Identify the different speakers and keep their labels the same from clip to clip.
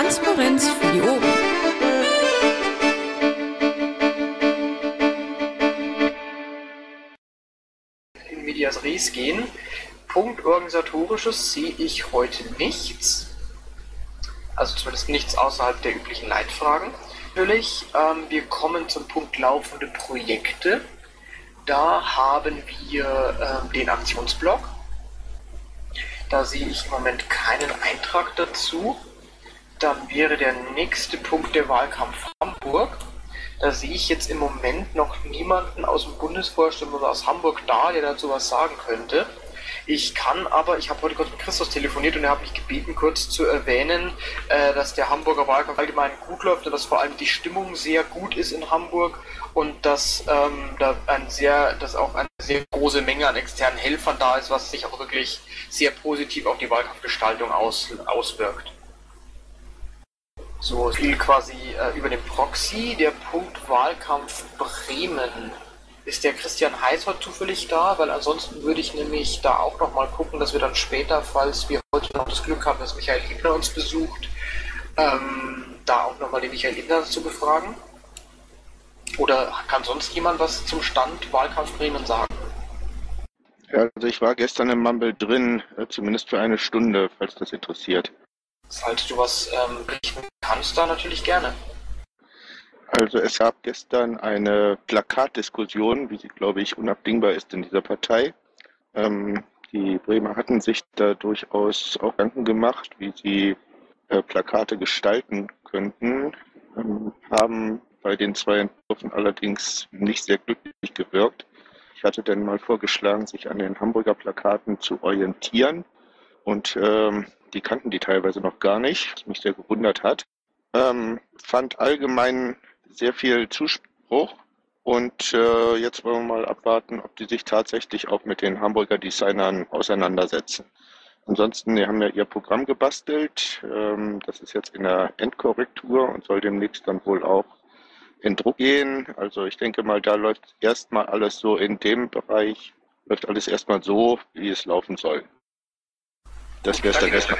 Speaker 1: Transparenz für die Ohren.
Speaker 2: In Medias Res gehen. Punkt Organisatorisches sehe ich heute nichts. Also zumindest nichts außerhalb der üblichen Leitfragen. Natürlich, ähm, wir kommen zum Punkt laufende Projekte. Da haben wir ähm, den Aktionsblock. Da sehe ich im Moment keinen Eintrag dazu. Dann wäre der nächste Punkt der Wahlkampf Hamburg. Da sehe ich jetzt im Moment noch niemanden aus dem Bundesvorstand oder aus Hamburg da, der dazu was sagen könnte. Ich kann aber, ich habe heute kurz mit Christus telefoniert und er hat mich gebeten, kurz zu erwähnen, äh, dass der Hamburger Wahlkampf allgemein gut läuft und dass vor allem die Stimmung sehr gut ist in Hamburg und dass ähm, da ein sehr, dass auch eine sehr große Menge an externen Helfern da ist, was sich auch wirklich sehr positiv auf die Wahlkampfgestaltung aus, auswirkt. So viel quasi äh, über den Proxy. Der Punkt Wahlkampf Bremen ist der Christian Heißer zufällig da? Weil ansonsten würde ich nämlich da auch noch mal gucken, dass wir dann später, falls wir heute noch das Glück haben, dass Michael Ebner uns besucht, ähm, da auch noch mal den Michael Ebner zu befragen. Oder kann sonst jemand was zum Stand Wahlkampf Bremen sagen?
Speaker 3: Ja, also ich war gestern im Mumble drin, äh, zumindest für eine Stunde, falls das interessiert.
Speaker 2: Falls du was ähm, berichten kannst, da natürlich gerne.
Speaker 3: Also es gab gestern eine Plakatdiskussion, wie sie, glaube ich, unabdingbar ist in dieser Partei. Ähm, die Bremer hatten sich da durchaus auch Gedanken gemacht, wie sie äh, Plakate gestalten könnten, ähm, haben bei den zwei Entwürfen allerdings nicht sehr glücklich gewirkt. Ich hatte dann mal vorgeschlagen, sich an den Hamburger Plakaten zu orientieren und ähm, die kannten die teilweise noch gar nicht, was mich sehr gewundert hat. Ähm, fand allgemein sehr viel Zuspruch. Und äh, jetzt wollen wir mal abwarten, ob die sich tatsächlich auch mit den Hamburger Designern auseinandersetzen. Ansonsten, die haben ja ihr Programm gebastelt. Ähm, das ist jetzt in der Endkorrektur und soll demnächst dann wohl auch in Druck gehen. Also ich denke mal, da läuft erstmal alles so in dem Bereich, läuft alles erstmal so, wie es laufen soll. Das es dann erstmal.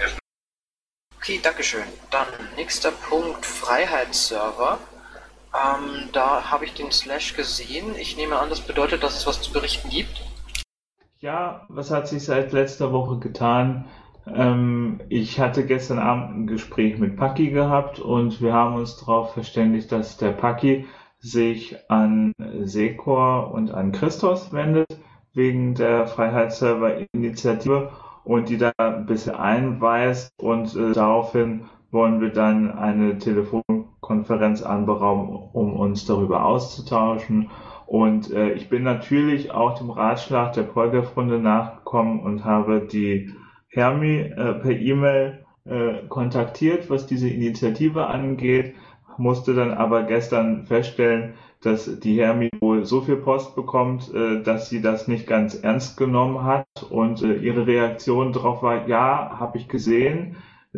Speaker 2: Okay, Dankeschön. Dann nächster Punkt, Freiheitsserver. Ähm, da habe ich den Slash gesehen. Ich nehme an, das bedeutet, dass es was zu berichten gibt.
Speaker 4: Ja, was hat sich seit letzter Woche getan? Ähm, ich hatte gestern Abend ein Gespräch mit Paki gehabt und wir haben uns darauf verständigt, dass der Paki sich an Sekor und an Christos wendet wegen der Freiheitsserver-Initiative und die da ein bisschen einweist und äh, daraufhin wollen wir dann eine Telefonkonferenz anberaumen, um uns darüber auszutauschen. Und äh, ich bin natürlich auch dem Ratschlag der Polgaf-Runde nachgekommen und habe die Hermi äh, per E-Mail äh, kontaktiert, was diese Initiative angeht, musste dann aber gestern feststellen, dass die Hermi wohl so viel Post bekommt, äh, dass sie das nicht ganz ernst genommen hat und äh, ihre Reaktion darauf war, ja, habe ich gesehen,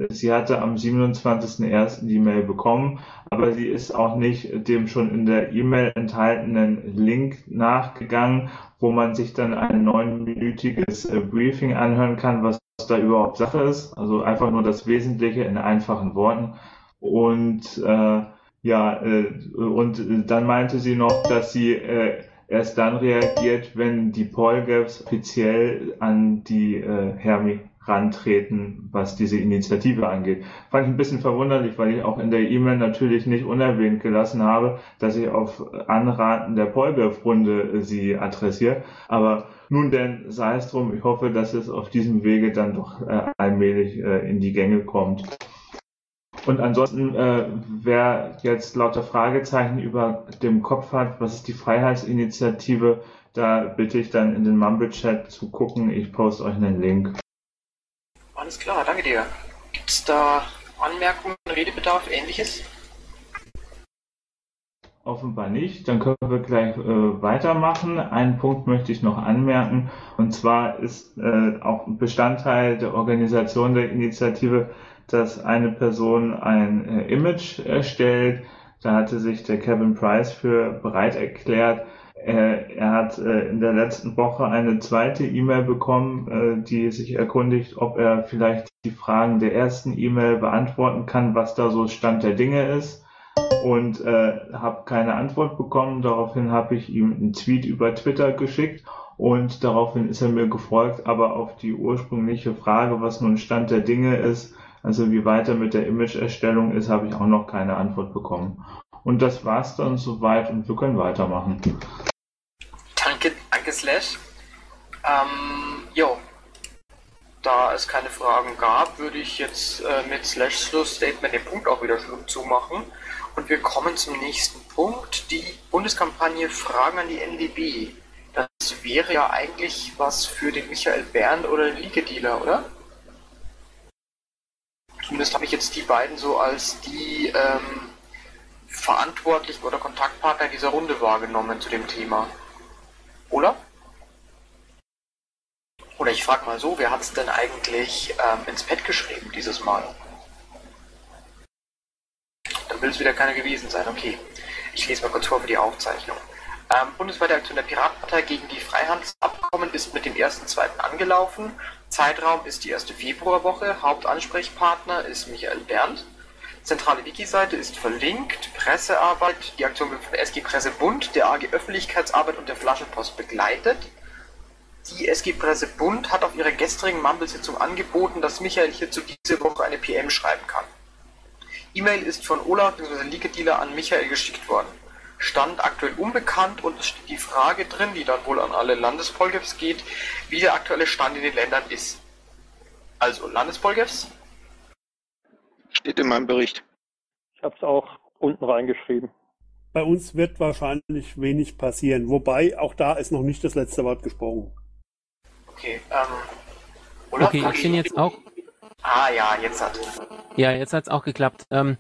Speaker 4: Sie hatte am 27.01. die Mail bekommen, aber sie ist auch nicht dem schon in der E-Mail enthaltenen Link nachgegangen, wo man sich dann ein neunminütiges äh, Briefing anhören kann, was da überhaupt Sache ist. Also einfach nur das Wesentliche in einfachen Worten. Und äh, ja, äh, und dann meinte sie noch, dass sie äh, erst dann reagiert, wenn die Polgaps offiziell an die äh, Hermi rantreten, was diese Initiative angeht. Fand ich ein bisschen verwunderlich, weil ich auch in der E-Mail natürlich nicht unerwähnt gelassen habe, dass ich auf Anraten der Polgef-Runde sie adressiere. Aber nun denn, sei es drum, ich hoffe, dass es auf diesem Wege dann doch äh, allmählich äh, in die Gänge kommt. Und ansonsten, äh, wer jetzt lauter Fragezeichen über dem Kopf hat, was ist die Freiheitsinitiative, da bitte ich dann in den Mumble-Chat zu gucken. Ich poste euch einen Link.
Speaker 2: Alles klar, danke dir. Gibt es da Anmerkungen, Redebedarf, ähnliches?
Speaker 4: Offenbar nicht. Dann können wir gleich äh, weitermachen. Einen Punkt möchte ich noch anmerken. Und zwar ist äh, auch Bestandteil der Organisation der Initiative, dass eine Person ein äh, Image erstellt. Da hatte sich der Kevin Price für bereit erklärt, äh, er hat äh, in der letzten Woche eine zweite E-Mail bekommen, äh, die sich erkundigt, ob er vielleicht die Fragen der ersten E-Mail beantworten kann, was da so Stand der Dinge ist und äh, habe keine Antwort bekommen. Daraufhin habe ich ihm einen Tweet über Twitter geschickt und daraufhin ist er mir gefolgt, aber auf die ursprüngliche Frage, was nun Stand der Dinge ist, also wie weiter mit der Image-Erstellung ist, habe ich auch noch keine Antwort bekommen. Und das war's dann soweit und wir können weitermachen.
Speaker 2: Danke, danke Slash. Ähm, jo. Da es keine Fragen gab, würde ich jetzt äh, mit Slash Schlussstatement den Punkt auch wieder zumachen. Und wir kommen zum nächsten Punkt, die Bundeskampagne Fragen an die NDB. Das wäre ja eigentlich was für den Michael Bernd oder den Liege-Dealer, oder? Zumindest habe ich jetzt die beiden so als die ähm, Verantwortlichen oder Kontaktpartner dieser Runde wahrgenommen zu dem Thema. Oder? Oder ich frage mal so, wer hat es denn eigentlich ähm, ins Pad geschrieben dieses Mal? Dann will es wieder keiner gewesen sein. Okay, ich lese mal kurz vor für die Aufzeichnung. Ähm, bundesweite Aktion der Piratenpartei gegen die Freihandelsabkommen ist mit dem 1.2. angelaufen. Zeitraum ist die erste Februarwoche. Hauptansprechpartner ist Michael Berndt. Zentrale Wiki-Seite ist verlinkt. Pressearbeit. Die Aktion wird von der SG Presse Bund, der AG Öffentlichkeitsarbeit und der Flaschenpost begleitet. Die SG Presse Bund hat auf ihrer gestrigen Mumble-Sitzung angeboten, dass Michael hierzu diese Woche eine PM schreiben kann. E-Mail ist von Olaf bzw. Lieke-Dealer an Michael geschickt worden. Stand aktuell unbekannt und es steht die Frage drin, die dann wohl an alle Landespolgefs geht, wie der aktuelle Stand in den Ländern ist. Also Landespolgefs?
Speaker 3: Steht in meinem Bericht.
Speaker 1: Ich habe es auch unten reingeschrieben.
Speaker 5: Bei uns wird wahrscheinlich wenig passieren, wobei auch da ist noch nicht das letzte Wort gesprochen.
Speaker 2: Okay, ähm. Olaf,
Speaker 6: okay, ich bin jetzt auch.
Speaker 2: Ah ja, jetzt hat.
Speaker 6: Ja, jetzt hat es auch geklappt. Ähm,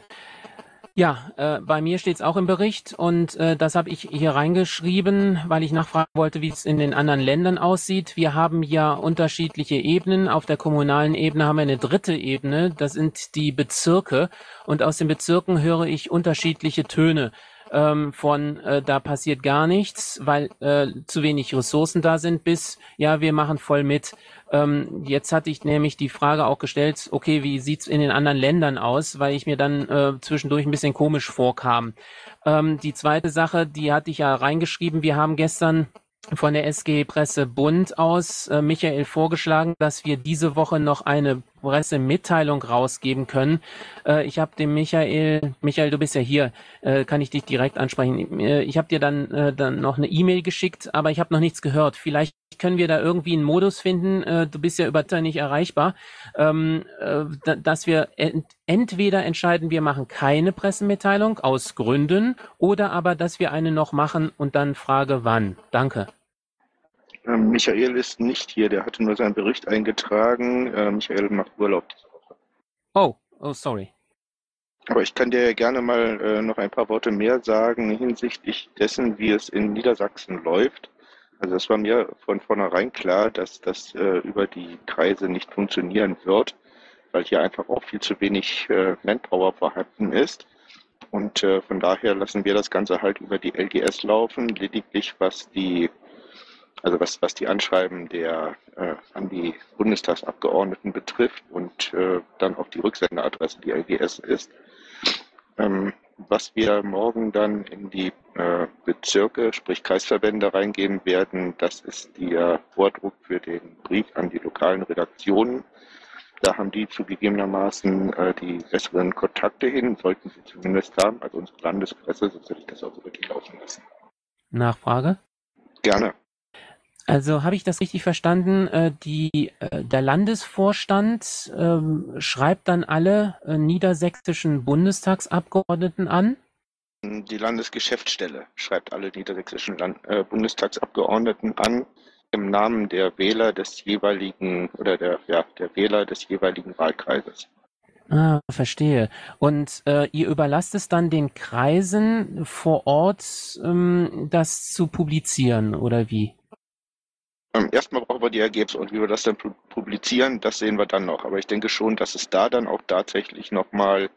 Speaker 6: ja, äh, bei mir steht es auch im Bericht und äh, das habe ich hier reingeschrieben, weil ich nachfragen wollte, wie es in den anderen Ländern aussieht. Wir haben ja unterschiedliche Ebenen. Auf der kommunalen Ebene haben wir eine dritte Ebene, das sind die Bezirke und aus den Bezirken höre ich unterschiedliche Töne ähm, von äh, da passiert gar nichts, weil äh, zu wenig Ressourcen da sind, bis ja, wir machen voll mit. Ähm, jetzt hatte ich nämlich die Frage auch gestellt, okay, wie sieht's in den anderen Ländern aus, weil ich mir dann äh, zwischendurch ein bisschen komisch vorkam. Ähm, die zweite Sache, die hatte ich ja reingeschrieben, wir haben gestern von der SG Presse Bund aus äh, Michael vorgeschlagen, dass wir diese Woche noch eine Pressemitteilung rausgeben können. Äh, ich habe dem Michael, Michael, du bist ja hier, äh, kann ich dich direkt ansprechen. Äh, ich habe dir dann, äh, dann noch eine E-Mail geschickt, aber ich habe noch nichts gehört. Vielleicht können wir da irgendwie einen Modus finden, äh, du bist ja über nicht erreichbar, ähm, dass wir ent entweder entscheiden, wir machen keine Pressemitteilung aus Gründen oder aber, dass wir eine noch machen und dann frage wann. Danke.
Speaker 3: Ähm, Michael ist nicht hier, der hatte nur seinen Bericht eingetragen. Äh, Michael macht Urlaub diese Woche.
Speaker 6: Oh, oh, sorry.
Speaker 3: Aber ich kann dir gerne mal äh, noch ein paar Worte mehr sagen hinsichtlich dessen, wie es in Niedersachsen läuft. Also es war mir von vornherein klar, dass das äh, über die Kreise nicht funktionieren wird, weil hier einfach auch viel zu wenig äh, Manpower vorhanden ist. Und äh, von daher lassen wir das Ganze halt über die LGS laufen. Lediglich was die also was, was die Anschreiben der äh, an die Bundestagsabgeordneten betrifft und äh, dann auch die Rücksenderadresse, die LGS ist. Ähm, was wir morgen dann in die äh, Bezirke, sprich Kreisverbände reingeben werden, das ist der Vordruck für den Brief an die lokalen Redaktionen. Da haben die zugegebenermaßen äh, die besseren Kontakte hin, sollten sie zumindest haben, also unsere Landespresse, sonst hätte ich das auch über die laufen lassen.
Speaker 6: Nachfrage?
Speaker 3: Gerne.
Speaker 6: Also habe ich das richtig verstanden? Äh, die, äh, der Landesvorstand ähm, schreibt dann alle äh, niedersächsischen Bundestagsabgeordneten an?
Speaker 3: Die Landesgeschäftsstelle schreibt alle niedersächsischen Land Bundestagsabgeordneten an im Namen der Wähler des jeweiligen oder der, ja, der Wähler des jeweiligen Wahlkreises.
Speaker 6: Ah, verstehe. Und äh, ihr überlasst es dann den Kreisen vor Ort, ähm, das zu publizieren, oder wie?
Speaker 3: Ähm, erstmal brauchen wir die Ergebnisse und wie wir das dann publizieren, das sehen wir dann noch. Aber ich denke schon, dass es da dann auch tatsächlich nochmal,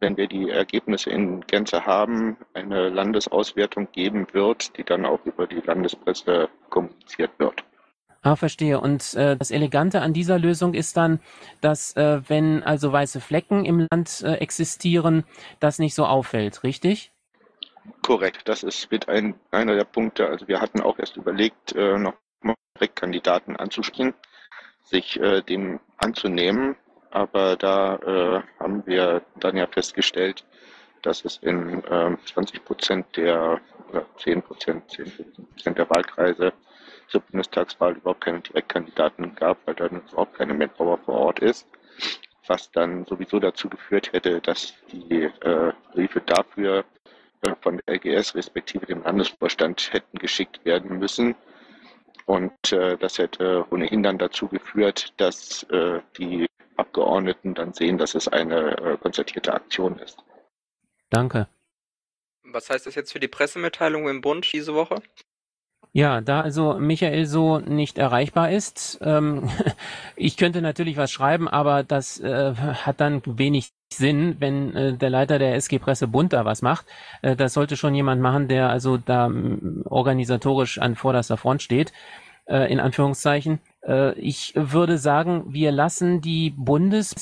Speaker 3: wenn wir die Ergebnisse in Gänze haben, eine Landesauswertung geben wird, die dann auch über die Landespresse kommuniziert wird.
Speaker 6: Ah, verstehe. Und äh, das Elegante an dieser Lösung ist dann, dass äh, wenn also weiße Flecken im Land äh, existieren, das nicht so auffällt, richtig?
Speaker 3: Korrekt, das ist mit ein, einer der Punkte. Also wir hatten auch erst überlegt, äh, noch Direktkandidaten anzusprechen, sich äh, dem anzunehmen. Aber da äh, haben wir dann ja festgestellt, dass es in äh, 20 Prozent der, oder 10 Prozent, 10 Prozent der Wahlkreise zur Bundestagswahl überhaupt keine Direktkandidaten gab, weil dann überhaupt keine Manpower vor Ort ist, was dann sowieso dazu geführt hätte, dass die äh, Briefe dafür äh, von der LGS respektive dem Landesvorstand hätten geschickt werden müssen. Und äh, das hätte ohnehin dann dazu geführt, dass äh, die Abgeordneten dann sehen, dass es eine äh, konzertierte Aktion ist.
Speaker 6: Danke.
Speaker 7: Was heißt das jetzt für die Pressemitteilung im Bund diese Woche?
Speaker 6: Ja, da also Michael so nicht erreichbar ist, ähm, ich könnte natürlich was schreiben, aber das äh, hat dann wenig Sinn, wenn äh, der Leiter der SG Presse Bund da was macht. Äh, das sollte schon jemand machen, der also da m, organisatorisch an vorderster Front steht, äh, in Anführungszeichen. Äh, ich würde sagen, wir lassen die Bundes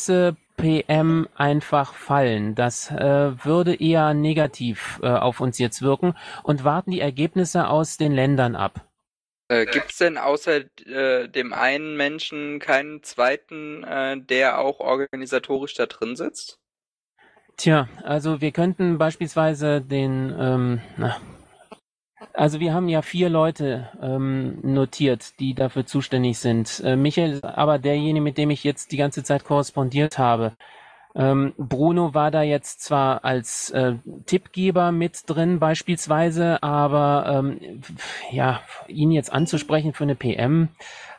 Speaker 6: PM einfach fallen. Das äh, würde eher negativ äh, auf uns jetzt wirken und warten die Ergebnisse aus den Ländern ab.
Speaker 7: Äh, Gibt es denn außer äh, dem einen Menschen keinen zweiten, äh, der auch organisatorisch da drin sitzt?
Speaker 6: Tja, also wir könnten beispielsweise den, ähm, na, also wir haben ja vier Leute ähm, notiert, die dafür zuständig sind. Äh, Michael ist aber derjenige, mit dem ich jetzt die ganze Zeit korrespondiert habe. Ähm, Bruno war da jetzt zwar als äh, Tippgeber mit drin beispielsweise, aber ähm, ja, ihn jetzt anzusprechen für eine PM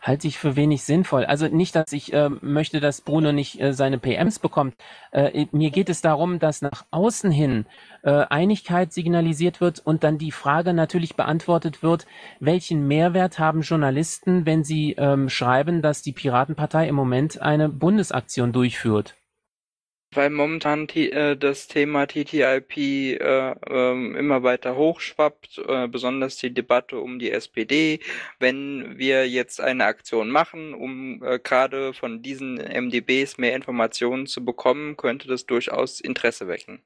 Speaker 6: halte ich für wenig sinnvoll. Also nicht, dass ich äh, möchte, dass Bruno nicht äh, seine PMs bekommt. Äh, mir geht es darum, dass nach außen hin äh, Einigkeit signalisiert wird und dann die Frage natürlich beantwortet wird, welchen Mehrwert haben Journalisten, wenn sie ähm, schreiben, dass die Piratenpartei im Moment eine Bundesaktion durchführt.
Speaker 7: Weil momentan äh, das Thema TTIP äh, ähm, immer weiter hochschwappt, äh, besonders die Debatte um die SPD. Wenn wir jetzt eine Aktion machen, um äh, gerade von diesen MDBs mehr Informationen zu bekommen, könnte das durchaus Interesse wecken.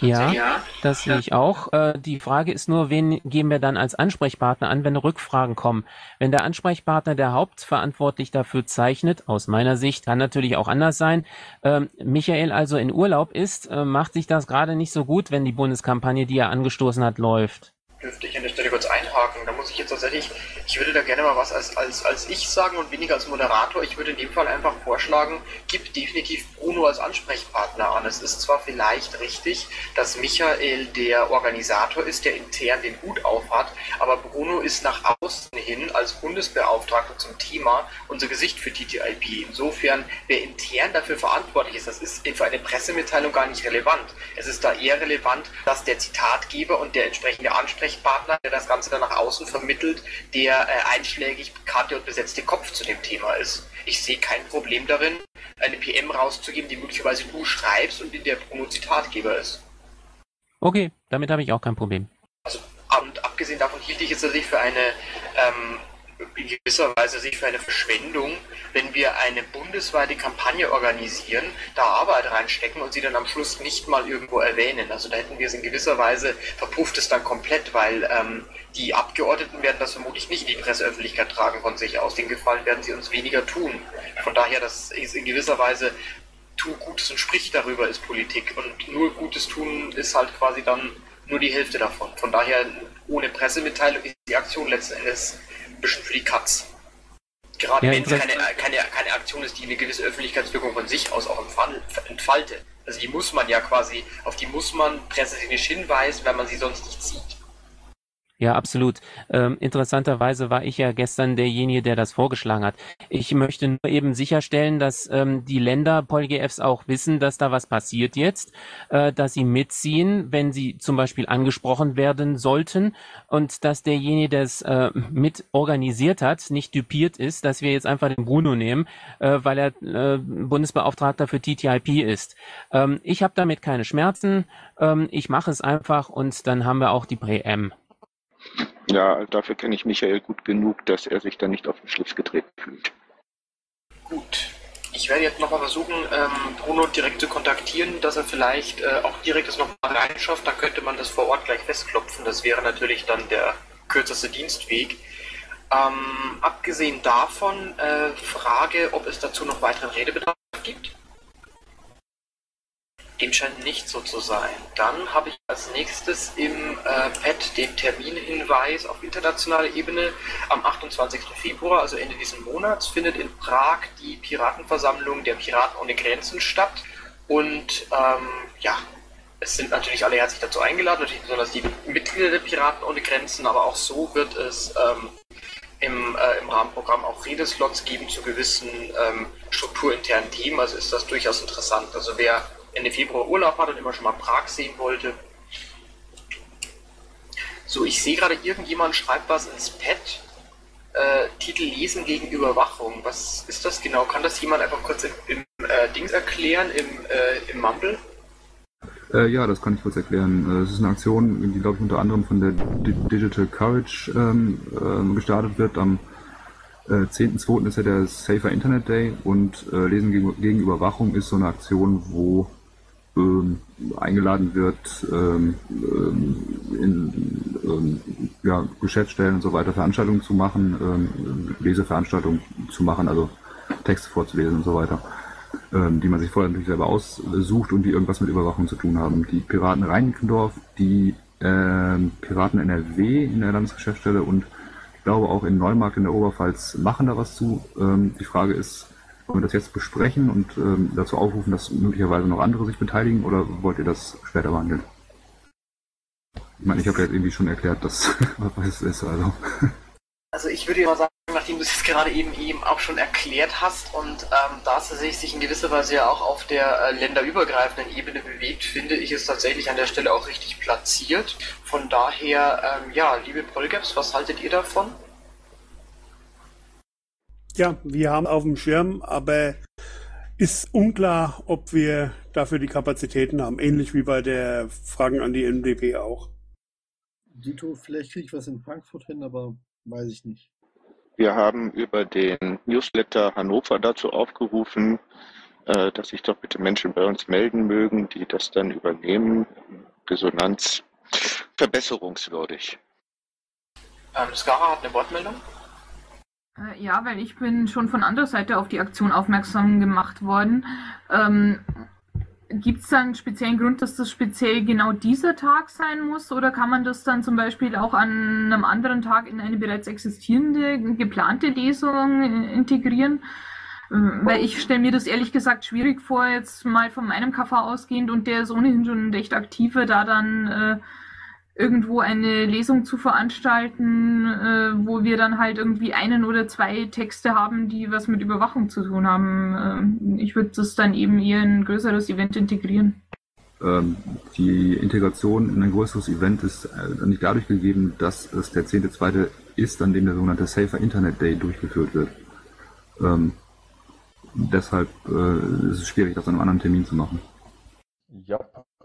Speaker 6: Ja, das sehe ich auch. Äh, die Frage ist nur, wen geben wir dann als Ansprechpartner an, wenn Rückfragen kommen? Wenn der Ansprechpartner der hauptverantwortlich dafür zeichnet, aus meiner Sicht, kann natürlich auch anders sein, ähm, Michael also in Urlaub ist, äh, macht sich das gerade nicht so gut, wenn die Bundeskampagne, die er angestoßen hat, läuft
Speaker 2: dürfte ich an der Stelle kurz einhaken. Da muss ich jetzt tatsächlich, ich würde da gerne mal was als, als, als ich sagen und weniger als Moderator. Ich würde in dem Fall einfach vorschlagen, gib definitiv Bruno als Ansprechpartner an. Es ist zwar vielleicht richtig, dass Michael der Organisator ist, der intern den Hut aufhat, aber Bruno ist nach außen hin als Bundesbeauftragter zum Thema unser Gesicht für TTIP. Insofern, wer intern dafür verantwortlich ist, das ist für eine Pressemitteilung gar nicht relevant. Es ist da eher relevant, dass der Zitatgeber und der entsprechende Ansprechpartner der das Ganze dann nach außen vermittelt, der äh, einschlägig bekannte und besetzte Kopf zu dem Thema ist. Ich sehe kein Problem darin, eine PM rauszugeben, die möglicherweise du schreibst und in der Bruno Zitatgeber ist.
Speaker 6: Okay, damit habe ich auch kein Problem.
Speaker 2: Also, und abgesehen davon hielt ich es tatsächlich für eine ähm, in gewisser Weise sich für eine Verschwendung, wenn wir eine bundesweite Kampagne organisieren, da Arbeit reinstecken und sie dann am Schluss nicht mal irgendwo erwähnen. Also da hätten wir es in gewisser Weise verpufft es dann komplett, weil ähm, die Abgeordneten werden das vermutlich nicht in die Presseöffentlichkeit tragen von sich aus. Den Gefallen werden sie uns weniger tun. Von daher, das ist in gewisser Weise tu Gutes und sprich darüber ist Politik und nur Gutes tun ist halt quasi dann nur die Hälfte davon. Von daher ohne Pressemitteilung ist die Aktion letzten Endes bisschen für die Katz. Gerade ja, wenn es keine, keine, keine Aktion ist, die eine gewisse Öffentlichkeitswirkung von sich aus auch entfaltet. Also die muss man ja quasi, auf die muss man pressetechnisch hinweisen, wenn man sie sonst nicht sieht.
Speaker 6: Ja, absolut. Ähm, interessanterweise war ich ja gestern derjenige, der das vorgeschlagen hat. Ich möchte nur eben sicherstellen, dass ähm, die Länder PolGFs auch wissen, dass da was passiert jetzt, äh, dass sie mitziehen, wenn sie zum Beispiel angesprochen werden sollten und dass derjenige, der es äh, mit organisiert hat, nicht dupiert ist, dass wir jetzt einfach den Bruno nehmen, äh, weil er äh, Bundesbeauftragter für TTIP ist. Ähm, ich habe damit keine Schmerzen. Ähm, ich mache es einfach und dann haben wir auch die Prä-M.
Speaker 3: Ja, dafür kenne ich Michael gut genug, dass er sich da nicht auf den Schlips getreten fühlt.
Speaker 2: Gut. Ich werde jetzt nochmal versuchen, ähm, Bruno direkt zu kontaktieren, dass er vielleicht äh, auch direkt das nochmal reinschafft. Dann könnte man das vor Ort gleich festklopfen. Das wäre natürlich dann der kürzeste Dienstweg. Ähm, abgesehen davon, äh, Frage, ob es dazu noch weiteren Redebedarf gibt. Dem scheint nicht so zu sein. Dann habe ich als nächstes im äh, Pad den Terminhinweis auf internationaler Ebene. Am 28. Februar, also Ende dieses Monats, findet in Prag die Piratenversammlung der Piraten ohne Grenzen statt. Und ähm, ja, es sind natürlich alle herzlich dazu eingeladen, natürlich besonders die Mitglieder der Piraten ohne Grenzen, aber auch so wird es ähm, im, äh, im Rahmenprogramm auch Redeslots geben zu gewissen ähm, strukturinternen Themen. Also ist das durchaus interessant. Also wer Ende Februar Urlaub hat und immer schon mal Prag sehen wollte. So, ich sehe gerade, irgendjemand schreibt was ins Pad. Äh, Titel Lesen gegen Überwachung. Was ist das genau? Kann das jemand einfach kurz im, im äh, Dings erklären, im, äh, im Mumble?
Speaker 8: Äh, ja, das kann ich kurz erklären. Äh, es ist eine Aktion, die, glaube ich, unter anderem von der D Digital Courage ähm, äh, gestartet wird. Am äh, 10.2. ist ja der Safer Internet Day und äh, Lesen gegen, gegen Überwachung ist so eine Aktion, wo ähm, eingeladen wird, ähm, ähm, in ähm, ja, Geschäftsstellen und so weiter Veranstaltungen zu machen, ähm, Leseveranstaltungen zu machen, also Texte vorzulesen und so weiter, die man sich vorher natürlich selber aussucht und die irgendwas mit Überwachung zu tun haben. Die Piraten Reinickendorf, die ähm, Piraten NRW in der Landesgeschäftsstelle und ich glaube auch in Neumarkt in der Oberpfalz machen da was zu. Die Frage ist, wollen wir das jetzt besprechen und ähm, dazu aufrufen, dass möglicherweise noch andere sich beteiligen oder wollt ihr das später behandeln? Ich meine, ich habe ja jetzt irgendwie schon erklärt, dass, was es ist, also.
Speaker 2: Also ich würde mal sagen, nachdem du es jetzt gerade eben eben auch schon erklärt hast und ähm, da es sich in gewisser Weise ja auch auf der äh, länderübergreifenden Ebene bewegt, finde ich es tatsächlich an der Stelle auch richtig platziert. Von daher, ähm, ja, liebe Polgaps, was haltet ihr davon?
Speaker 5: Ja, wir haben auf dem Schirm, aber ist unklar, ob wir dafür die Kapazitäten haben. Ähnlich wie bei der Fragen an die NDP auch.
Speaker 9: Dito, vielleicht kriege ich was in Frankfurt hin, aber weiß ich nicht.
Speaker 3: Wir haben über den Newsletter Hannover dazu aufgerufen, äh, dass sich doch bitte Menschen bei uns melden mögen, die das dann übernehmen. Resonanz verbesserungswürdig.
Speaker 2: Ähm, Skara hat eine Wortmeldung.
Speaker 10: Äh, Ja, weil ich bin schon von anderer Seite auf die Aktion aufmerksam gemacht worden. Ähm, Gibt es da einen speziellen Grund, dass das speziell genau dieser Tag sein muss? Oder kann man das dann zum Beispiel auch an einem anderen Tag in eine bereits existierende, geplante Lesung äh, integrieren? Ähm, Weil ich stelle mir das ehrlich gesagt schwierig vor, jetzt mal von meinem KV ausgehend und der ist ohnehin schon recht aktive, da dann äh, irgendwo eine Lesung zu veranstalten, äh, wo wir dann halt irgendwie einen oder zwei Texte haben, die was mit Überwachung zu tun haben. Äh, ich würde das dann eben eher in ein größeres Event integrieren.
Speaker 8: Ähm, die Integration in ein größeres Event ist äh, nicht dadurch gegeben, dass es der 10.2. ist, an dem der sogenannte Safer Internet Day durchgeführt wird. Ähm, deshalb äh, ist es schwierig, das an einem anderen Termin zu machen.
Speaker 11: Ja,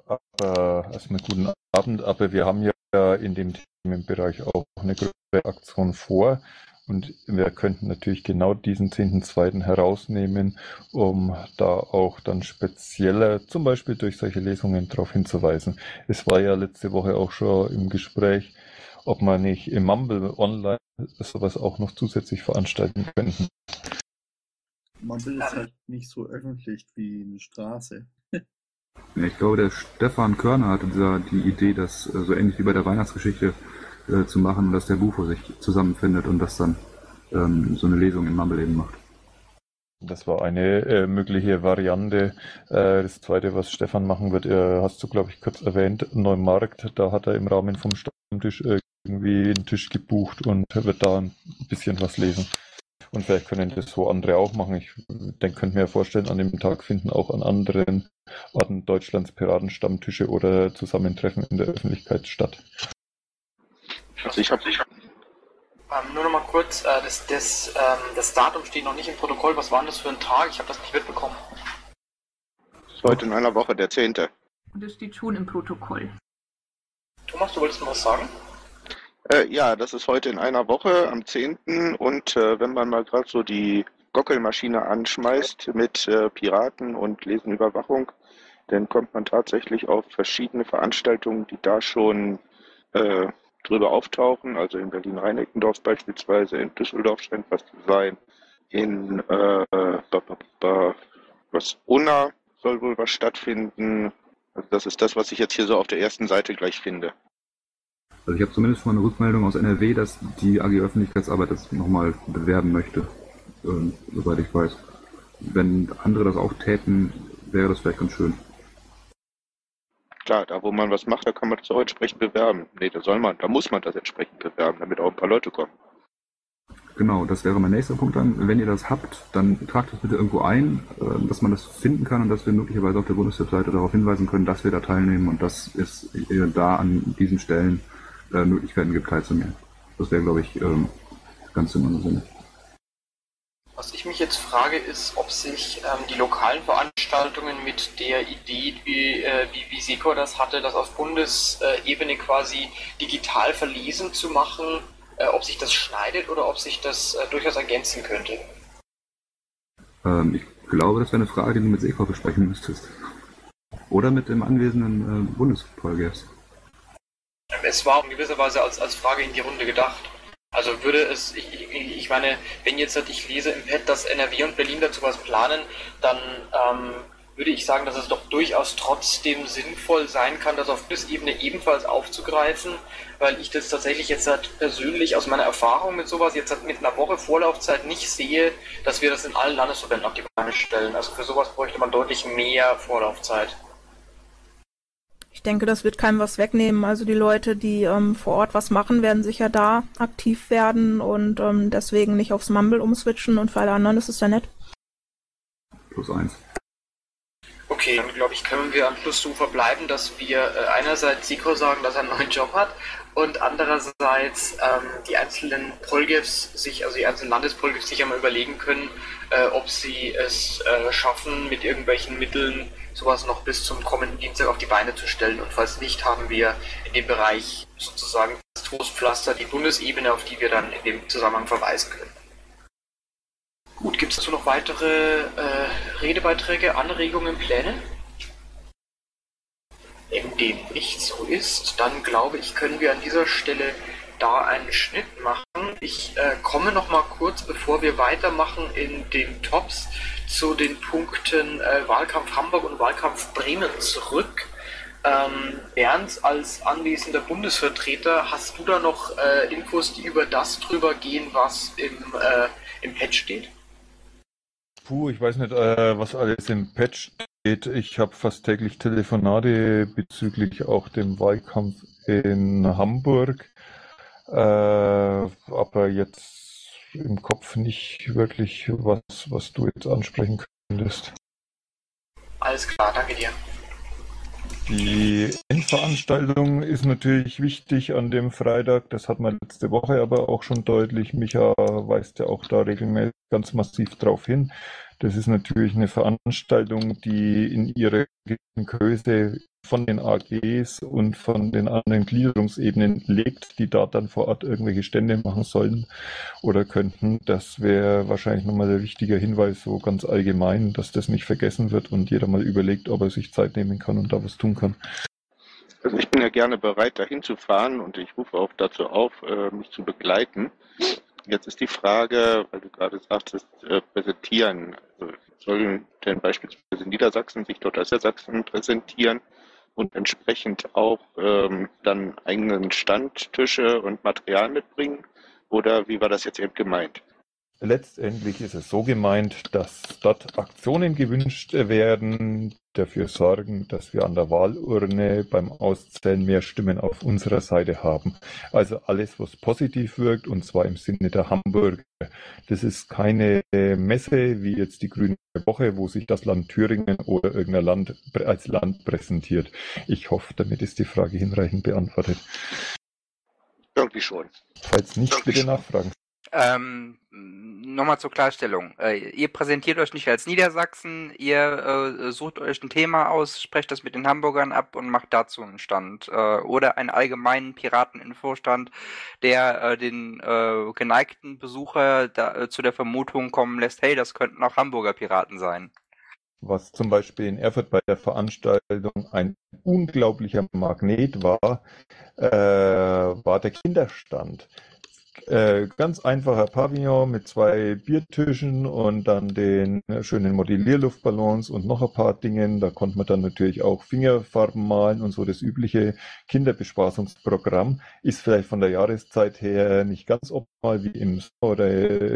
Speaker 11: aber erstmal guten Abend. Aber wir haben ja in dem Themenbereich auch eine größere Aktion vor. Und wir könnten natürlich genau diesen 10.2. herausnehmen, um da auch dann spezieller, zum Beispiel durch solche Lesungen darauf hinzuweisen. Es war ja letzte Woche auch schon im Gespräch, ob man nicht im Mumble online sowas auch noch zusätzlich veranstalten könnten.
Speaker 9: Mumble ist halt nicht so öffentlich wie eine Straße.
Speaker 8: Ich glaube, der Stefan Körner hatte dieser, die Idee, das äh, so ähnlich wie bei der Weihnachtsgeschichte äh, zu machen, dass der Bufo sich zusammenfindet und das dann ähm, so eine Lesung in Mumble eben macht.
Speaker 11: Das war eine äh, mögliche Variante. Äh, das zweite, was Stefan machen wird, äh, hast du, glaube ich, kurz erwähnt, Neumarkt. Da hat er im Rahmen vom Stammtisch irgendwie einen Tisch gebucht und wird da ein bisschen was lesen. Und vielleicht können das so andere auch machen. Ich denke, könnte mir vorstellen, an dem Tag finden auch an anderen Orten Deutschlands Piratenstammtische oder Zusammentreffen in der Öffentlichkeit statt.
Speaker 3: Also ich habe sicher.
Speaker 2: Ähm, nur noch mal kurz, äh, das, das, ähm, das Datum steht noch nicht im Protokoll. Was war denn das für ein Tag? Ich habe das nicht mitbekommen.
Speaker 3: ist heute in einer Woche der 10.
Speaker 10: Und das steht schon im Protokoll.
Speaker 2: Thomas, du wolltest noch was sagen?
Speaker 3: Äh, ja, das ist heute in einer Woche am 10. Und äh, wenn man mal gerade so die Gockelmaschine anschmeißt mit äh, Piraten und Lesenüberwachung, dann kommt man tatsächlich auf verschiedene Veranstaltungen, die da schon äh, drüber auftauchen. Also in Berlin-Rhein-Eckendorf beispielsweise, in Düsseldorf scheint was zu sein, in äh, was Unna soll wohl was stattfinden. Also das ist das, was ich jetzt hier so auf der ersten Seite gleich finde.
Speaker 8: Also ich habe zumindest schon eine Rückmeldung aus NRW, dass die AG Öffentlichkeitsarbeit das nochmal bewerben möchte, ähm, soweit ich weiß. Wenn andere das auch täten, wäre das vielleicht ganz schön.
Speaker 3: Klar, da wo man was macht, da kann man das auch entsprechend bewerben. Nee, da soll man, da muss man das entsprechend bewerben, damit auch ein paar Leute kommen.
Speaker 8: Genau, das wäre mein nächster Punkt dann. Wenn ihr das habt, dann tragt das bitte irgendwo ein, äh, dass man das finden kann und dass wir möglicherweise auf der Bundeswebseite darauf hinweisen können, dass wir da teilnehmen und dass es da an diesen Stellen äh, Möglichkeiten gibt, teilzunehmen. Das wäre, glaube ich, ähm, ganz in unserem Sinne.
Speaker 2: Was ich mich jetzt frage, ist, ob sich ähm, die lokalen Veranstaltungen mit der Idee, wie, äh, wie, wie Seko das hatte, das auf Bundesebene quasi digital verlesen zu machen, äh, ob sich das schneidet oder ob sich das äh, durchaus ergänzen könnte.
Speaker 8: Ähm, ich glaube, das wäre eine Frage, die du mit Seko besprechen müsstest. Oder mit dem anwesenden äh, Bundespolgers.
Speaker 2: Es war in gewisser Weise als, als Frage in die Runde gedacht. Also würde es, ich, ich meine, wenn jetzt ich lese im Pad, dass NRW und Berlin dazu was planen, dann ähm, würde ich sagen, dass es doch durchaus trotzdem sinnvoll sein kann, das auf Bundesebene ebenfalls aufzugreifen, weil ich das tatsächlich jetzt halt persönlich aus meiner Erfahrung mit sowas jetzt halt mit einer Woche Vorlaufzeit nicht sehe, dass wir das in allen Landesverbänden auf die Beine stellen. Also für sowas bräuchte man deutlich mehr Vorlaufzeit.
Speaker 12: Ich denke, das wird keinem was wegnehmen. Also die Leute, die ähm, vor Ort was machen, werden sicher da aktiv werden und ähm, deswegen nicht aufs Mumble umswitchen und für alle anderen ist es ja nett.
Speaker 8: Plus eins.
Speaker 2: Okay, dann glaube ich, können wir am Schluss so verbleiben, dass wir äh, einerseits Siko sagen, dass er einen neuen Job hat und andererseits ähm, die einzelnen Polgefs sich, also die einzelnen Landespolgefs sich einmal überlegen können, äh, ob sie es äh, schaffen, mit irgendwelchen Mitteln sowas noch bis zum kommenden Dienstag auf die Beine zu stellen. Und falls nicht, haben wir in dem Bereich sozusagen das Trostpflaster, die Bundesebene, auf die wir dann in dem Zusammenhang verweisen können. Gut, gibt es dazu noch weitere äh, Redebeiträge, Anregungen, Pläne? Wenn dem nicht so ist, dann glaube ich, können wir an dieser Stelle da einen Schnitt machen. Ich äh, komme noch mal kurz, bevor wir weitermachen in den Tops, zu den Punkten äh, Wahlkampf Hamburg und Wahlkampf Bremen zurück. Ähm, Bernd, als anwesender Bundesvertreter, hast du da noch äh, Infos, die über das drüber gehen, was im, äh, im Patch steht?
Speaker 11: Puh, ich weiß nicht, äh, was alles im Patch steht. Ich habe fast täglich Telefonate bezüglich auch dem Wahlkampf in Hamburg. Äh, aber jetzt im Kopf nicht wirklich, was, was du jetzt ansprechen könntest.
Speaker 2: Alles klar, danke dir.
Speaker 11: Die Endveranstaltung ist natürlich wichtig an dem Freitag. Das hat man letzte Woche aber auch schon deutlich. Micha weist ja auch da regelmäßig ganz massiv drauf hin. Das ist natürlich eine Veranstaltung, die in ihrer Größe von den AGs und von den anderen Gliederungsebenen lebt, die da dann vor Ort irgendwelche Stände machen sollen oder könnten. Das wäre wahrscheinlich nochmal der wichtige Hinweis, so ganz allgemein, dass das nicht vergessen wird und jeder mal überlegt, ob er sich Zeit nehmen kann und da was tun kann.
Speaker 3: Also ich bin ja gerne bereit, dahin zu fahren und ich rufe auch dazu auf, äh, mich zu begleiten. Jetzt ist die Frage, weil du gerade sagtest, äh, präsentieren. Also sollen denn beispielsweise Niedersachsen sich dort als Sachsen präsentieren? und entsprechend auch ähm, dann eigenen Standtische und Material mitbringen? Oder wie war das jetzt eben gemeint?
Speaker 11: Letztendlich ist es so gemeint, dass dort Aktionen gewünscht werden, dafür sorgen, dass wir an der Wahlurne beim Auszählen mehr Stimmen auf unserer Seite haben. Also alles, was positiv wirkt, und zwar im Sinne der Hamburger. Das ist keine Messe wie jetzt die Grüne Woche, wo sich das Land Thüringen oder irgendein Land als Land präsentiert. Ich hoffe, damit ist die Frage hinreichend beantwortet.
Speaker 3: Irgendwie schon.
Speaker 11: Falls nicht,
Speaker 3: Irgendwie
Speaker 11: bitte
Speaker 3: schon.
Speaker 11: nachfragen.
Speaker 7: Ähm, nochmal zur Klarstellung. Äh, ihr präsentiert euch nicht als Niedersachsen, ihr äh, sucht euch ein Thema aus, sprecht das mit den Hamburgern ab und macht dazu einen Stand. Äh, oder einen allgemeinen Pirateninfostand, der äh, den äh, geneigten Besucher da, äh, zu der Vermutung kommen lässt, hey, das könnten auch Hamburger Piraten sein.
Speaker 11: Was zum Beispiel in Erfurt bei der Veranstaltung ein unglaublicher Magnet war, war der Kinderstand. Äh, ganz einfacher Pavillon mit zwei Biertischen und dann den schönen Modellierluftballons und noch ein paar Dingen. Da konnte man dann natürlich auch Fingerfarben malen und so das übliche Kinderbespaßungsprogramm. Ist vielleicht von der Jahreszeit her nicht ganz optimal wie im Sommer oder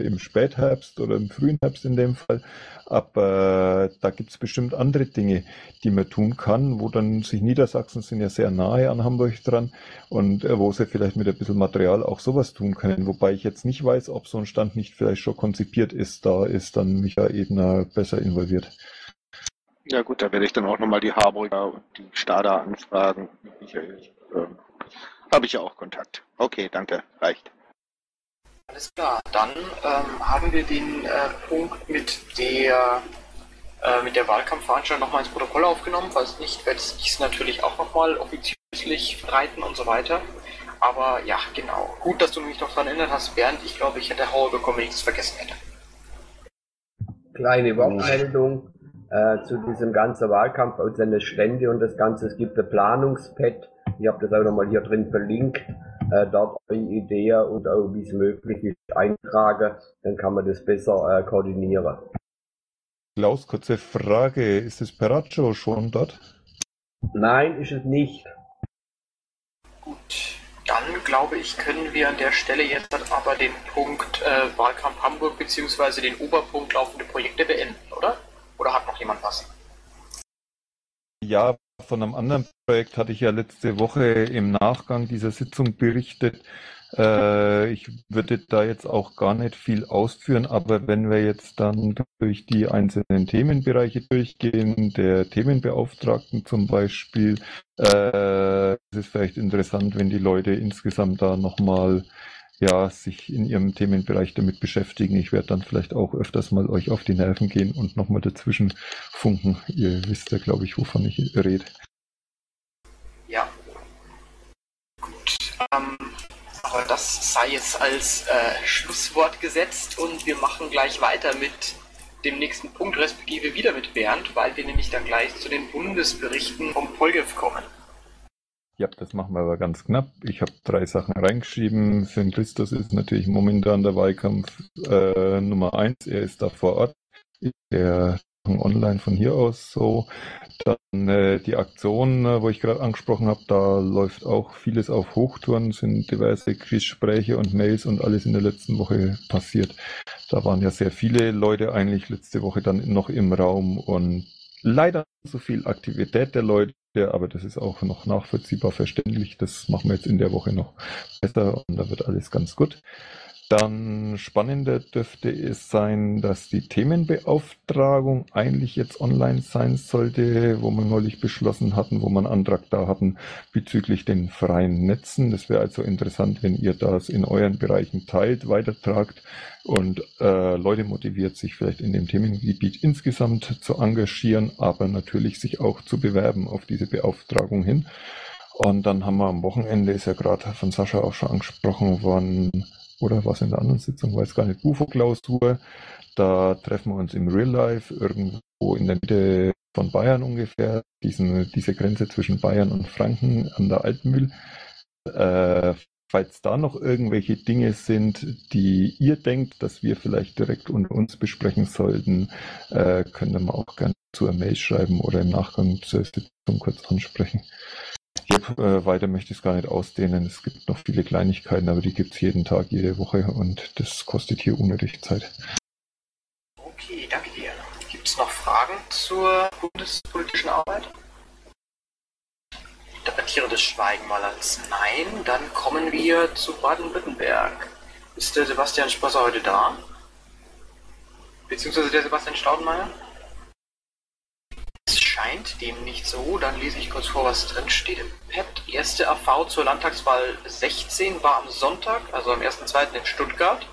Speaker 11: im Spätherbst oder im frühen Herbst in dem Fall. Aber äh, da gibt es bestimmt andere Dinge, die man tun kann, wo dann sich Niedersachsen sind ja sehr nahe an Hamburg dran und äh, wo sie vielleicht mit ein bisschen Material auch sowas tun können. Wobei ich jetzt nicht weiß, ob so ein Stand nicht vielleicht schon konzipiert ist. Da ist dann Michael Ebner besser involviert.
Speaker 3: Ja gut, da werde ich dann auch nochmal die Harburger und die Stada anfragen. Michael, äh, habe ich ja auch Kontakt. Okay, danke, reicht.
Speaker 2: Alles klar, dann ähm, haben wir den äh, Punkt mit der äh, mit der Wahlkampfveranstaltung nochmal ins Protokoll aufgenommen. Falls nicht, werde ich es natürlich auch nochmal offiziell verbreiten und so weiter. Aber ja, genau. Gut, dass du mich noch daran erinnert hast, Bernd. Ich glaube, ich hätte Hauer bekommen, wenn ich es vergessen hätte.
Speaker 13: Kleine Wortmeldung äh, zu diesem ganzen Wahlkampf aus seine Stände und das Ganze. Es gibt ein Planungspad. Ich habe das auch nochmal hier drin verlinkt äh, dort eure Idee und auch wie es möglich ist eintragen, dann kann man das besser äh, koordinieren.
Speaker 11: Klaus, kurze Frage. Ist das Peraccio schon dort?
Speaker 13: Nein, ist es nicht.
Speaker 2: Dann glaube ich, können wir an der Stelle jetzt aber den Punkt äh, Wahlkampf Hamburg bzw. den Oberpunkt laufende Projekte beenden, oder? Oder hat noch jemand was?
Speaker 11: Ja, von einem anderen Projekt hatte ich ja letzte Woche im Nachgang dieser Sitzung berichtet. Äh, ich würde da jetzt auch gar nicht viel ausführen, aber wenn wir jetzt dann durch die einzelnen Themenbereiche durchgehen, der Themenbeauftragten zum Beispiel, äh, ist es vielleicht interessant, wenn die Leute insgesamt da nochmal ja, sich in ihrem Themenbereich damit beschäftigen. Ich werde dann vielleicht auch öfters mal euch auf die Nerven gehen und nochmal dazwischen funken. Ihr wisst ja, glaube ich, wovon ich rede.
Speaker 2: Ja. Gut. Ähm, aber das sei jetzt als äh, Schlusswort gesetzt und wir machen gleich weiter mit dem nächsten Punkt, respektive wieder mit Bernd, weil wir nämlich dann gleich zu den Bundesberichten vom Polgev kommen.
Speaker 11: Ja, das machen wir aber ganz knapp. Ich habe drei Sachen reingeschrieben. Für den Christus ist natürlich momentan der Wahlkampf äh, Nummer eins. Er ist da vor Ort. Der online von hier aus so. Dann äh, die Aktion, äh, wo ich gerade angesprochen habe, da läuft auch vieles auf Hochtouren, sind diverse Gespräche und Mails und alles in der letzten Woche passiert. Da waren ja sehr viele Leute eigentlich letzte Woche dann noch im Raum und leider so viel Aktivität der Leute aber das ist auch noch nachvollziehbar verständlich. Das machen wir jetzt in der Woche noch besser und da wird alles ganz gut. Dann spannender dürfte es sein, dass die Themenbeauftragung eigentlich jetzt online sein sollte, wo wir neulich beschlossen hatten, wo wir einen Antrag da hatten bezüglich den freien Netzen. Das wäre also interessant, wenn ihr das in euren Bereichen teilt, weitertragt und äh, Leute motiviert, sich vielleicht in dem Themengebiet insgesamt zu engagieren, aber natürlich sich auch zu bewerben auf diese Beauftragung hin. Und dann haben wir am Wochenende, ist ja gerade von Sascha auch schon angesprochen worden, oder was in der anderen Sitzung, weiß gar nicht, Bufo-Klausur. Da treffen wir uns im Real Life irgendwo in der Mitte von Bayern ungefähr, diesen, diese Grenze zwischen Bayern und Franken an der Altmühl. Äh, falls da noch irgendwelche Dinge sind, die ihr denkt, dass wir vielleicht direkt unter uns besprechen sollten, äh, könnt ihr mal auch gerne zu einer Mail schreiben oder im Nachgang zur Sitzung kurz ansprechen. Äh, weiter möchte ich es gar nicht ausdehnen. Es gibt noch viele Kleinigkeiten, aber die gibt es jeden Tag, jede Woche und das kostet hier unnötig Zeit.
Speaker 2: Okay, danke dir. Gibt es noch Fragen zur bundespolitischen Arbeit? Ich interpretiere das Schweigen mal als Nein. Dann kommen wir zu Baden-Württemberg. Ist der Sebastian Sprosser heute da? Beziehungsweise der Sebastian Staudenmeier? Scheint dem nicht so. Dann lese ich kurz vor, was drin steht im Pad. Erste AV zur Landtagswahl 16 war am Sonntag, also am 1.2. in Stuttgart.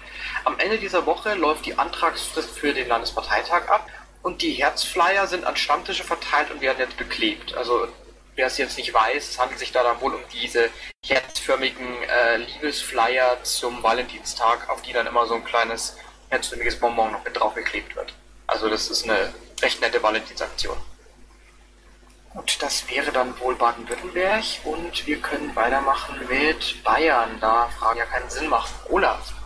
Speaker 2: Am Ende dieser Woche läuft die Antragsfrist für den Landesparteitag ab und die Herzflyer sind an Stammtische verteilt und werden jetzt beklebt. Also wer es jetzt nicht weiß, es handelt sich da dann wohl um diese herzförmigen äh, Liebesflyer zum Valentinstag, auf die dann immer so ein kleines herzförmiges Bonbon noch mit draufgeklebt wird. Also das ist eine recht nette Valentinsaktion. Gut, das wäre dann wohl Baden-Württemberg und wir können weitermachen mit Bayern, da Fragen ja keinen Sinn machen. Olaf.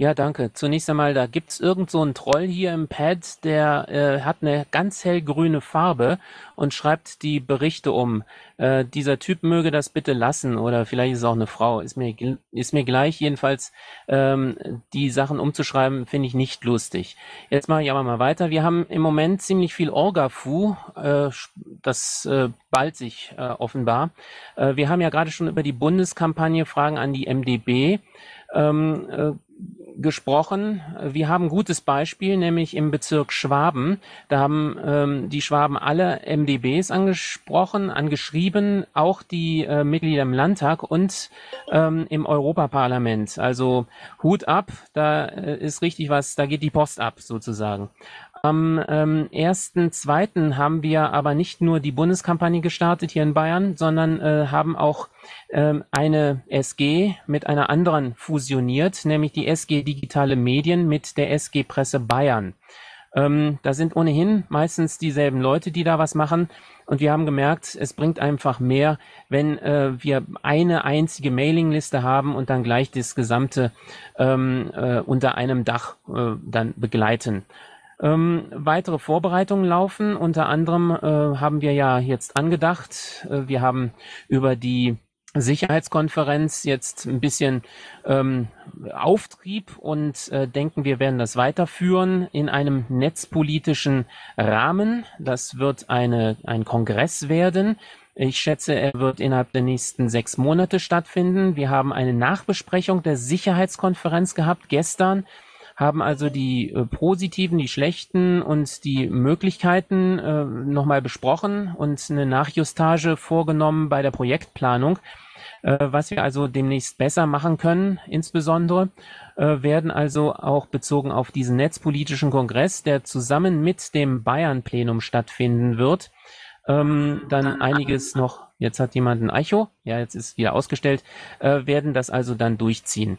Speaker 6: Ja, danke. Zunächst einmal, da gibt's irgend so einen Troll hier im Pad, der äh, hat eine ganz hellgrüne Farbe und schreibt die Berichte um. Äh, dieser Typ möge das bitte lassen oder vielleicht ist es auch eine Frau. Ist mir, ist mir gleich. Jedenfalls ähm, die Sachen umzuschreiben, finde ich nicht lustig. Jetzt mache ich aber mal weiter. Wir haben im Moment ziemlich viel Orga-Fu. Äh, das äh, bald sich äh, offenbar. Äh, wir haben ja gerade schon über die Bundeskampagne Fragen an die MDB ähm, äh, gesprochen. Wir haben ein gutes Beispiel, nämlich im Bezirk Schwaben. Da haben ähm, die Schwaben alle MDBs angesprochen, angeschrieben, auch die äh, Mitglieder im Landtag und ähm, im Europaparlament. Also Hut ab, da äh, ist richtig was, da geht die Post ab sozusagen. Am ähm, 1.2. haben wir aber nicht nur die Bundeskampagne gestartet hier in Bayern, sondern äh, haben auch ähm, eine SG mit einer anderen fusioniert, nämlich die SG Digitale Medien mit der SG Presse Bayern. Ähm, da sind ohnehin meistens dieselben Leute, die da was machen. Und wir haben gemerkt, es bringt einfach mehr, wenn äh, wir eine einzige Mailingliste haben und dann gleich das gesamte ähm, äh, unter einem Dach äh, dann begleiten. Ähm, weitere Vorbereitungen laufen. Unter anderem äh, haben wir ja jetzt angedacht, äh, wir haben über die Sicherheitskonferenz jetzt ein bisschen ähm, Auftrieb und äh, denken, wir werden das weiterführen in einem netzpolitischen Rahmen. Das wird eine, ein Kongress werden. Ich schätze, er wird innerhalb der nächsten sechs Monate stattfinden. Wir haben eine Nachbesprechung der Sicherheitskonferenz gehabt gestern haben also die äh, positiven, die schlechten und die Möglichkeiten äh, nochmal besprochen und eine Nachjustage vorgenommen bei der Projektplanung. Äh, was wir also demnächst besser machen können, insbesondere, äh, werden also auch bezogen auf diesen netzpolitischen Kongress, der zusammen mit dem Bayern-Plenum stattfinden wird, ähm, dann einiges noch, jetzt hat jemand ein Echo, ja, jetzt ist wieder ausgestellt, äh, werden das also dann durchziehen.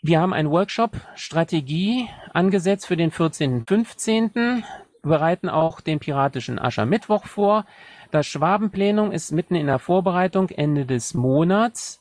Speaker 6: Wir haben einen Workshop Strategie angesetzt für den 14.15. bereiten auch den piratischen Aschermittwoch vor. Das Schwabenplenum ist mitten in der Vorbereitung Ende des Monats.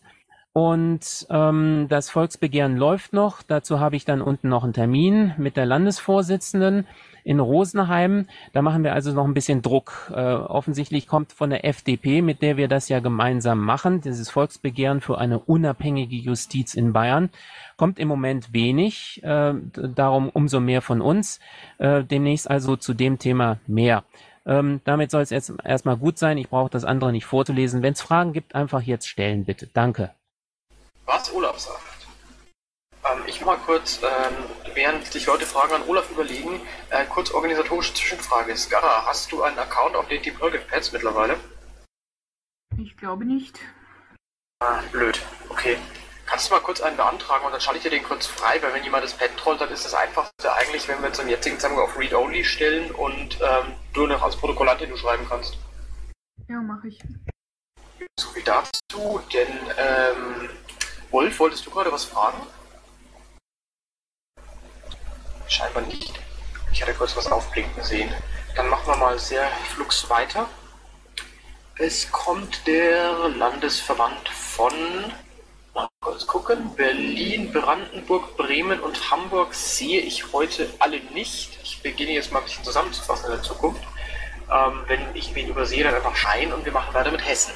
Speaker 6: Und ähm, das Volksbegehren läuft noch. Dazu habe ich dann unten noch einen Termin mit der Landesvorsitzenden in Rosenheim. Da machen wir also noch ein bisschen Druck. Äh, offensichtlich kommt von der FDP, mit der wir das ja gemeinsam machen, dieses Volksbegehren für eine unabhängige Justiz in Bayern, kommt im Moment wenig. Äh, darum umso mehr von uns. Äh, demnächst also zu dem Thema mehr. Ähm, damit soll es jetzt erstmal gut sein. Ich brauche das andere nicht vorzulesen. Wenn es Fragen gibt, einfach jetzt stellen, bitte. Danke.
Speaker 2: Was sagt. Ähm, ich mache mal kurz, ähm, während sich Leute Fragen an Olaf überlegen, äh, kurz organisatorische Zwischenfrage. Skara, hast du einen Account auf den Deep Target Pads mittlerweile?
Speaker 10: Ich glaube nicht.
Speaker 2: Ah, blöd. Okay. Kannst du mal kurz einen beantragen und dann schalte ich dir den kurz frei, weil wenn jemand das Pad trollt, dann ist das einfachste eigentlich, wenn wir zum jetzigen Zeitpunkt auf Read-Only stellen und ähm, du noch als Protokollantin du schreiben kannst.
Speaker 10: Ja, mache ich.
Speaker 2: So viel dazu, denn ähm, Wolf, wolltest du gerade was fragen? Scheinbar nicht. Ich hatte kurz was aufblinken sehen. Dann machen wir mal sehr flugs weiter. Es kommt der Landesverband von, mal kurz gucken, Berlin, Brandenburg, Bremen und Hamburg sehe ich heute alle nicht. Ich beginne jetzt mal ein bisschen zusammenzufassen in der Zukunft. Ähm, wenn ich wen übersehe, dann einfach Schein und wir machen weiter mit Hessen.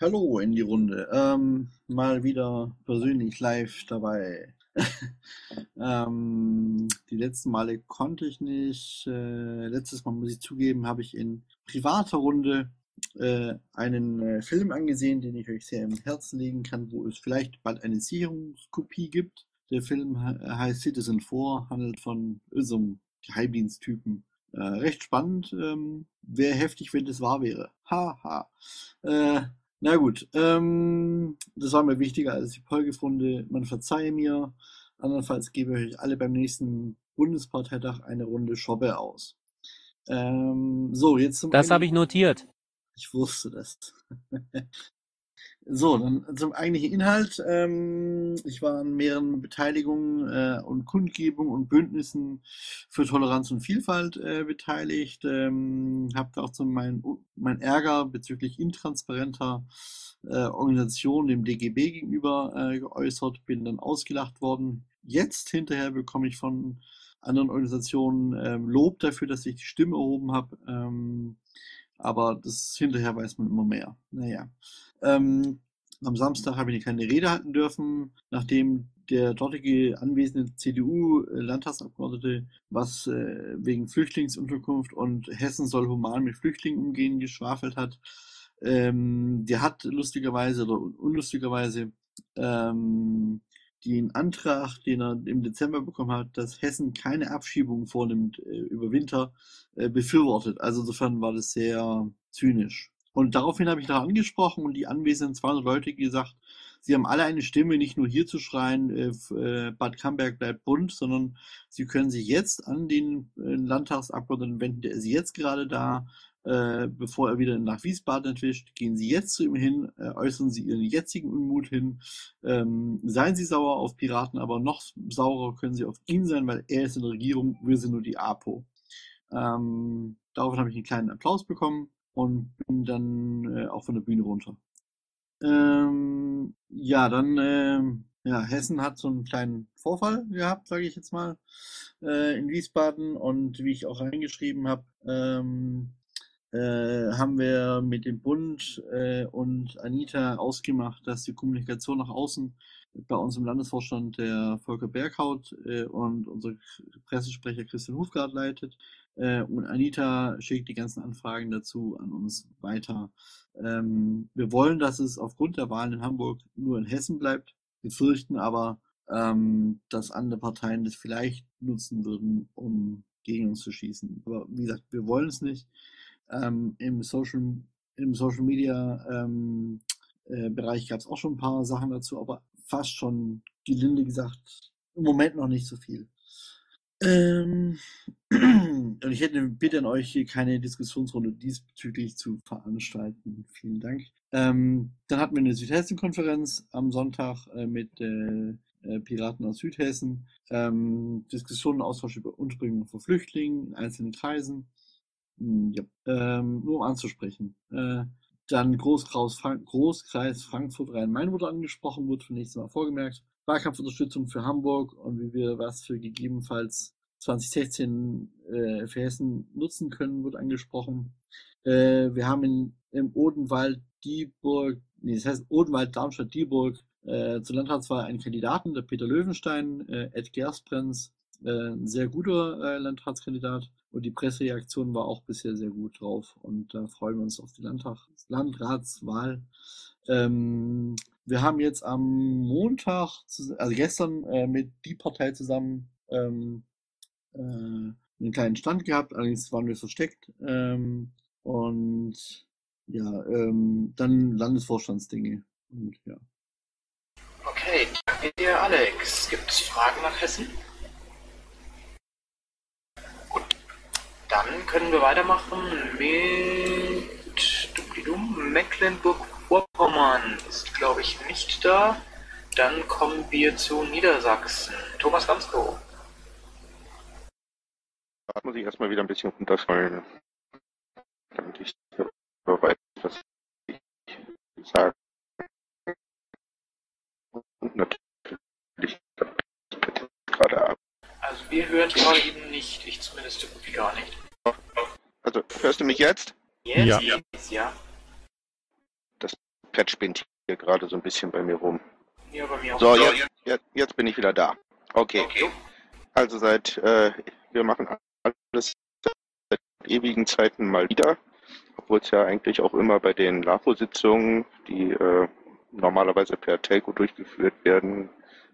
Speaker 9: Hallo in die Runde. Ähm, mal wieder persönlich live dabei. ähm, die letzten Male konnte ich nicht. Äh, letztes Mal muss ich zugeben, habe ich in privater Runde äh, einen äh, Film angesehen, den ich euch sehr im Herzen legen kann, wo es vielleicht bald eine Sicherungskopie gibt. Der Film he heißt Citizen 4, handelt von so einem Geheimdiensttypen, Äh, recht spannend. Ähm, Wäre heftig, wenn das wahr wäre. Haha. Äh, na gut, ähm, das war mir wichtiger als die Polgefunde. Man verzeihe mir. Andernfalls gebe ich euch alle beim nächsten Bundesparteitag eine Runde Schobbe aus. Ähm, so, jetzt zum
Speaker 6: Das habe ich notiert.
Speaker 9: Ich wusste das. So, dann zum eigentlichen Inhalt. Ähm, ich war an mehreren Beteiligungen äh, und Kundgebungen und Bündnissen für Toleranz und Vielfalt äh, beteiligt. Ähm, habe da auch so mein, mein Ärger bezüglich intransparenter äh, Organisation dem DGB gegenüber geäußert, bin dann ausgelacht worden. Jetzt hinterher bekomme ich von anderen Organisationen ähm, Lob dafür, dass ich die Stimme erhoben habe. Aber das hinterher weiß man immer mehr. Naja. Ähm, am Samstag habe ich keine Rede halten dürfen, nachdem der dortige anwesende CDU-Landtagsabgeordnete was äh, wegen Flüchtlingsunterkunft und Hessen soll human mit Flüchtlingen umgehen geschwafelt hat. Ähm, der hat lustigerweise oder unlustigerweise ähm, den Antrag, den er im Dezember bekommen hat, dass Hessen keine Abschiebung vornimmt äh, über Winter, äh, befürwortet. Also insofern war das sehr zynisch. Und daraufhin habe ich da angesprochen und die anwesenden 200 Leute gesagt, sie haben alle eine Stimme, nicht nur hier zu schreien, äh, äh, Bad Camberg bleibt bunt, sondern sie können sich jetzt an den äh, Landtagsabgeordneten wenden, der ist jetzt gerade da, äh, bevor er wieder nach Wiesbaden entwischt. Gehen Sie jetzt zu ihm hin, äh, äußern Sie Ihren jetzigen Unmut hin, ähm, seien Sie sauer auf Piraten, aber noch saurer können Sie auf ihn sein, weil er ist in der Regierung, wir sind nur die APO. Ähm, daraufhin habe ich einen kleinen Applaus bekommen und bin dann äh, auch von der Bühne runter. Ähm, ja, dann, ähm, ja, Hessen hat so einen kleinen Vorfall gehabt, sage ich jetzt mal, äh, in Wiesbaden und wie ich auch reingeschrieben habe, ähm, äh, haben wir mit dem Bund äh, und Anita ausgemacht, dass die Kommunikation nach außen bei uns im Landesvorstand der Volker Berghaut äh, und unser Pressesprecher Christian Hufgard leitet. Äh, und Anita schickt die ganzen Anfragen dazu an uns weiter. Ähm, wir wollen, dass es aufgrund der Wahlen in Hamburg nur in Hessen bleibt. Wir fürchten aber, ähm, dass andere Parteien das vielleicht nutzen würden, um gegen uns zu schießen. Aber wie gesagt, wir wollen es nicht. Ähm, Im Social, im Social Media ähm, äh, Bereich gab es auch schon ein paar Sachen dazu, aber fast schon gelinde gesagt im Moment noch nicht so viel. Ähm, und ich hätte eine Bitte an euch, hier keine Diskussionsrunde diesbezüglich zu veranstalten. Vielen Dank. Ähm, dann hatten wir eine Südhessen-Konferenz am Sonntag äh, mit äh, äh, Piraten aus Südhessen. Ähm, Diskussionen, Austausch über Unterbringung von Flüchtlingen in einzelnen Kreisen. Hm, ja, ähm, nur um anzusprechen. Äh, dann Großkreis, Frank Großkreis Frankfurt Rhein-Main wurde angesprochen, wurde für nächstes Mal vorgemerkt. Wahlkampfunterstützung für Hamburg und wie wir was für gegebenenfalls 2016 äh, für Hessen nutzen können, wird angesprochen. Äh, wir haben in, im Odenwald Dieburg, nee, das heißt Odenwald Darmstadt Dieburg äh, zur Landratswahl einen Kandidaten, der Peter Löwenstein, äh, Ed Gersprenz, äh, ein sehr guter äh, Landratskandidat. Und die Pressereaktion war auch bisher sehr gut drauf. Und da freuen wir uns auf die Landtag Landratswahl. Ähm, wir haben jetzt am Montag, also gestern, äh, mit die Partei zusammen ähm, äh, einen kleinen Stand gehabt. Allerdings waren wir versteckt. Ähm, und ja, ähm, dann Landesvorstandsdinge. Und ja.
Speaker 2: Okay, danke dir, Alex. Gibt es Fragen nach Hessen? Dann können wir weitermachen mit Mecklenburg-Vorpommern ist, glaube ich, nicht da. Dann kommen wir zu Niedersachsen. Thomas Gansko.
Speaker 3: Da muss ich erstmal wieder ein bisschen runterfallen, damit ich weiß, was ich sage. Und natürlich gerade ab.
Speaker 2: Also wir hören gerade eben nicht, ich zumindest so gut wie gar nicht.
Speaker 3: Also, hörst du mich jetzt?
Speaker 2: Jetzt
Speaker 3: Ja.
Speaker 2: geht's, ja.
Speaker 3: Das Pad spinnt hier gerade so ein bisschen bei mir rum.
Speaker 2: Ja, bei mir auch.
Speaker 3: So, jetzt, jetzt, jetzt bin ich wieder da. Okay. Also seit, äh, wir machen alles seit ewigen Zeiten mal wieder, obwohl es ja eigentlich auch immer bei den LAFO-Sitzungen, die äh, normalerweise per Telco durchgeführt werden,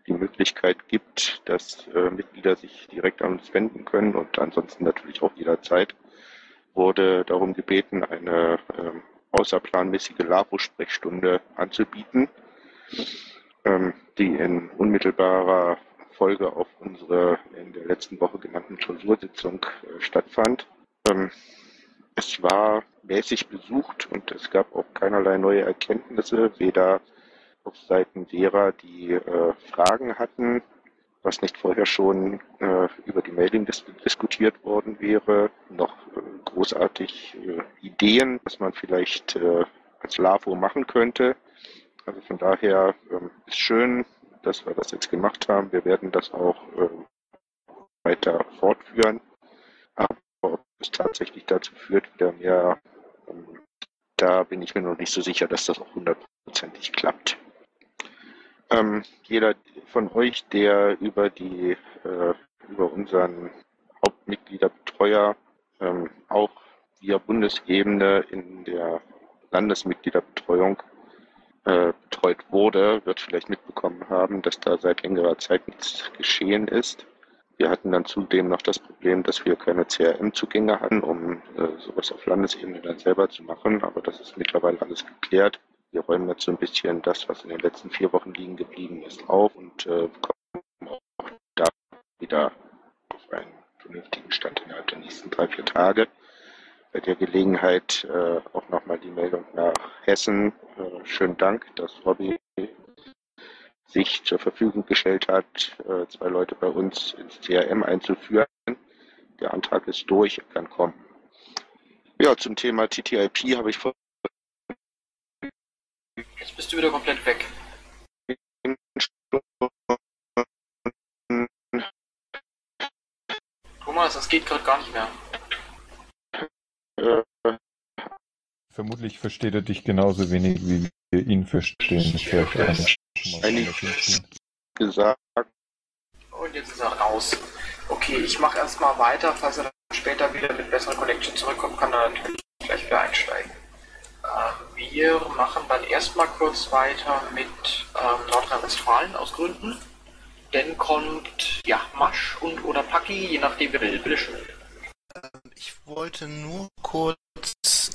Speaker 3: die Möglichkeit gibt, dass äh, Mitglieder sich direkt an uns wenden können und ansonsten natürlich auch jederzeit, wurde darum gebeten, eine äh, außerplanmäßige LAVO-Sprechstunde anzubieten, ähm, die in unmittelbarer Folge auf unsere in der letzten Woche genannten Klausursitzung äh, stattfand. Ähm, es war mäßig besucht und es gab auch keinerlei neue Erkenntnisse, weder auf Seiten derer, die äh, Fragen hatten, was nicht vorher schon äh, über die Mailing dis diskutiert worden wäre, noch äh, großartig äh, Ideen, was man vielleicht äh, als LAVO machen könnte. Also von daher ähm, ist schön, dass wir das jetzt gemacht haben. Wir werden das auch ähm, weiter fortführen. Aber ob es tatsächlich dazu führt, wieder mehr, ähm, da bin ich mir noch nicht so sicher, dass das auch hundertprozentig klappt. Ähm, jeder von euch, der über die äh, über unseren Hauptmitgliederbetreuer ähm, auch via Bundesebene in der Landesmitgliederbetreuung äh, betreut wurde, wird vielleicht mitbekommen haben, dass da seit längerer Zeit nichts geschehen ist. Wir hatten dann zudem noch das Problem, dass wir keine CRM-Zugänge hatten, um äh, sowas auf Landesebene dann selber zu machen, aber das ist mittlerweile alles geklärt wir räumen jetzt so ein bisschen das, was in den letzten vier Wochen liegen geblieben ist, auf und äh, kommen auch da wieder auf einen vernünftigen Stand innerhalb der nächsten drei, vier Tage. Bei der Gelegenheit äh, auch nochmal die Meldung nach Hessen. Äh, schönen Dank, dass Robby sich zur Verfügung gestellt hat, äh, zwei Leute bei uns ins CRM einzuführen. Der Antrag ist durch, er kann kommen. Ja, zum Thema TTIP habe ich vor
Speaker 2: Jetzt bist du wieder komplett weg. Thomas, das geht gerade gar nicht mehr.
Speaker 11: Vermutlich versteht er dich genauso wenig, wie ihn verstehen. Vielleicht
Speaker 3: Eigentlich gesagt.
Speaker 2: Und jetzt ist er raus. Okay, ich mache erstmal weiter. Falls er dann später wieder mit besserer Connection zurückkommt, kann er natürlich gleich wieder einsteigen. Wir machen dann erstmal kurz weiter mit ähm, Nordrhein-Westfalen aus Gründen. Dann kommt ja Masch und oder Paki, je nachdem wer will. Bitte schön.
Speaker 14: Ähm, ich wollte nur kurz,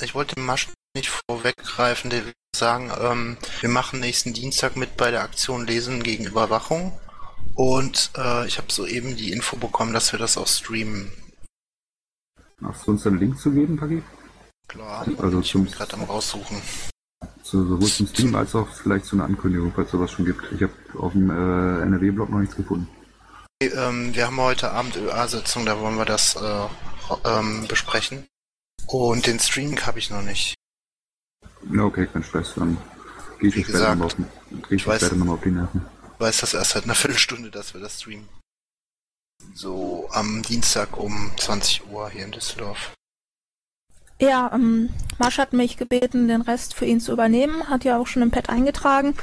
Speaker 14: ich wollte Masch nicht vorweggreifen, der sagen, ähm, wir machen nächsten Dienstag mit bei der Aktion Lesen gegen Überwachung. Und äh, ich habe soeben die Info bekommen, dass wir das auch streamen.
Speaker 8: Hast du uns einen Link zu geben, Paki?
Speaker 14: Klar,
Speaker 8: also
Speaker 14: ich bin gerade am raussuchen.
Speaker 8: So, sowohl zum Stream als auch vielleicht zu einer Ankündigung, falls sowas schon gibt. Ich habe auf dem äh, NRW-Blog noch nichts gefunden.
Speaker 14: Okay, ähm, wir haben heute Abend ÖA-Sitzung, da wollen wir das äh, ähm, besprechen. Und den Stream habe ich noch nicht.
Speaker 8: Okay, kein Stress. Dann gehe ich,
Speaker 14: gesagt,
Speaker 8: nochmal auf, ich
Speaker 14: ich weiß-
Speaker 8: später nochmal auf die Nerven.
Speaker 14: weiß das erst seit einer Viertelstunde, dass wir das streamen. So am Dienstag um 20 Uhr hier in Düsseldorf.
Speaker 12: Ja, ähm, Marsch hat mich gebeten, den Rest für ihn zu übernehmen, hat ja auch schon im Pad eingetragen.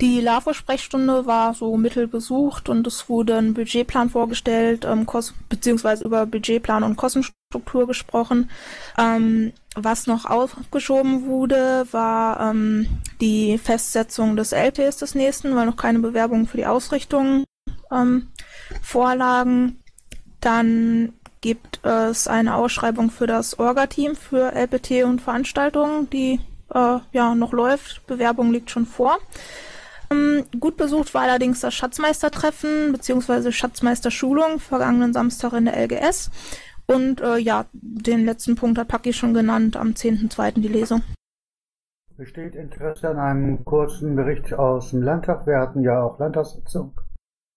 Speaker 12: Die LAVO-Sprechstunde war so mittel besucht und es wurde ein Budgetplan vorgestellt, ähm, beziehungsweise über Budgetplan und Kostenstruktur gesprochen. Ähm, was noch aufgeschoben wurde, war ähm, die Festsetzung des LPs des nächsten, weil noch keine Bewerbungen für die Ausrichtung ähm, vorlagen. Dann gibt es eine Ausschreibung für das Orga-Team für LPT und Veranstaltungen, die äh, ja noch läuft. Bewerbung liegt schon vor. Ähm, gut besucht war allerdings das Schatzmeistertreffen bzw. Schatzmeisterschulung vergangenen Samstag in der LGS. Und äh, ja, den letzten Punkt hat Paki schon genannt, am 10.2. die Lesung.
Speaker 15: Besteht Interesse an einem kurzen Bericht aus dem Landtag? Wir hatten ja auch Landtagssitzung.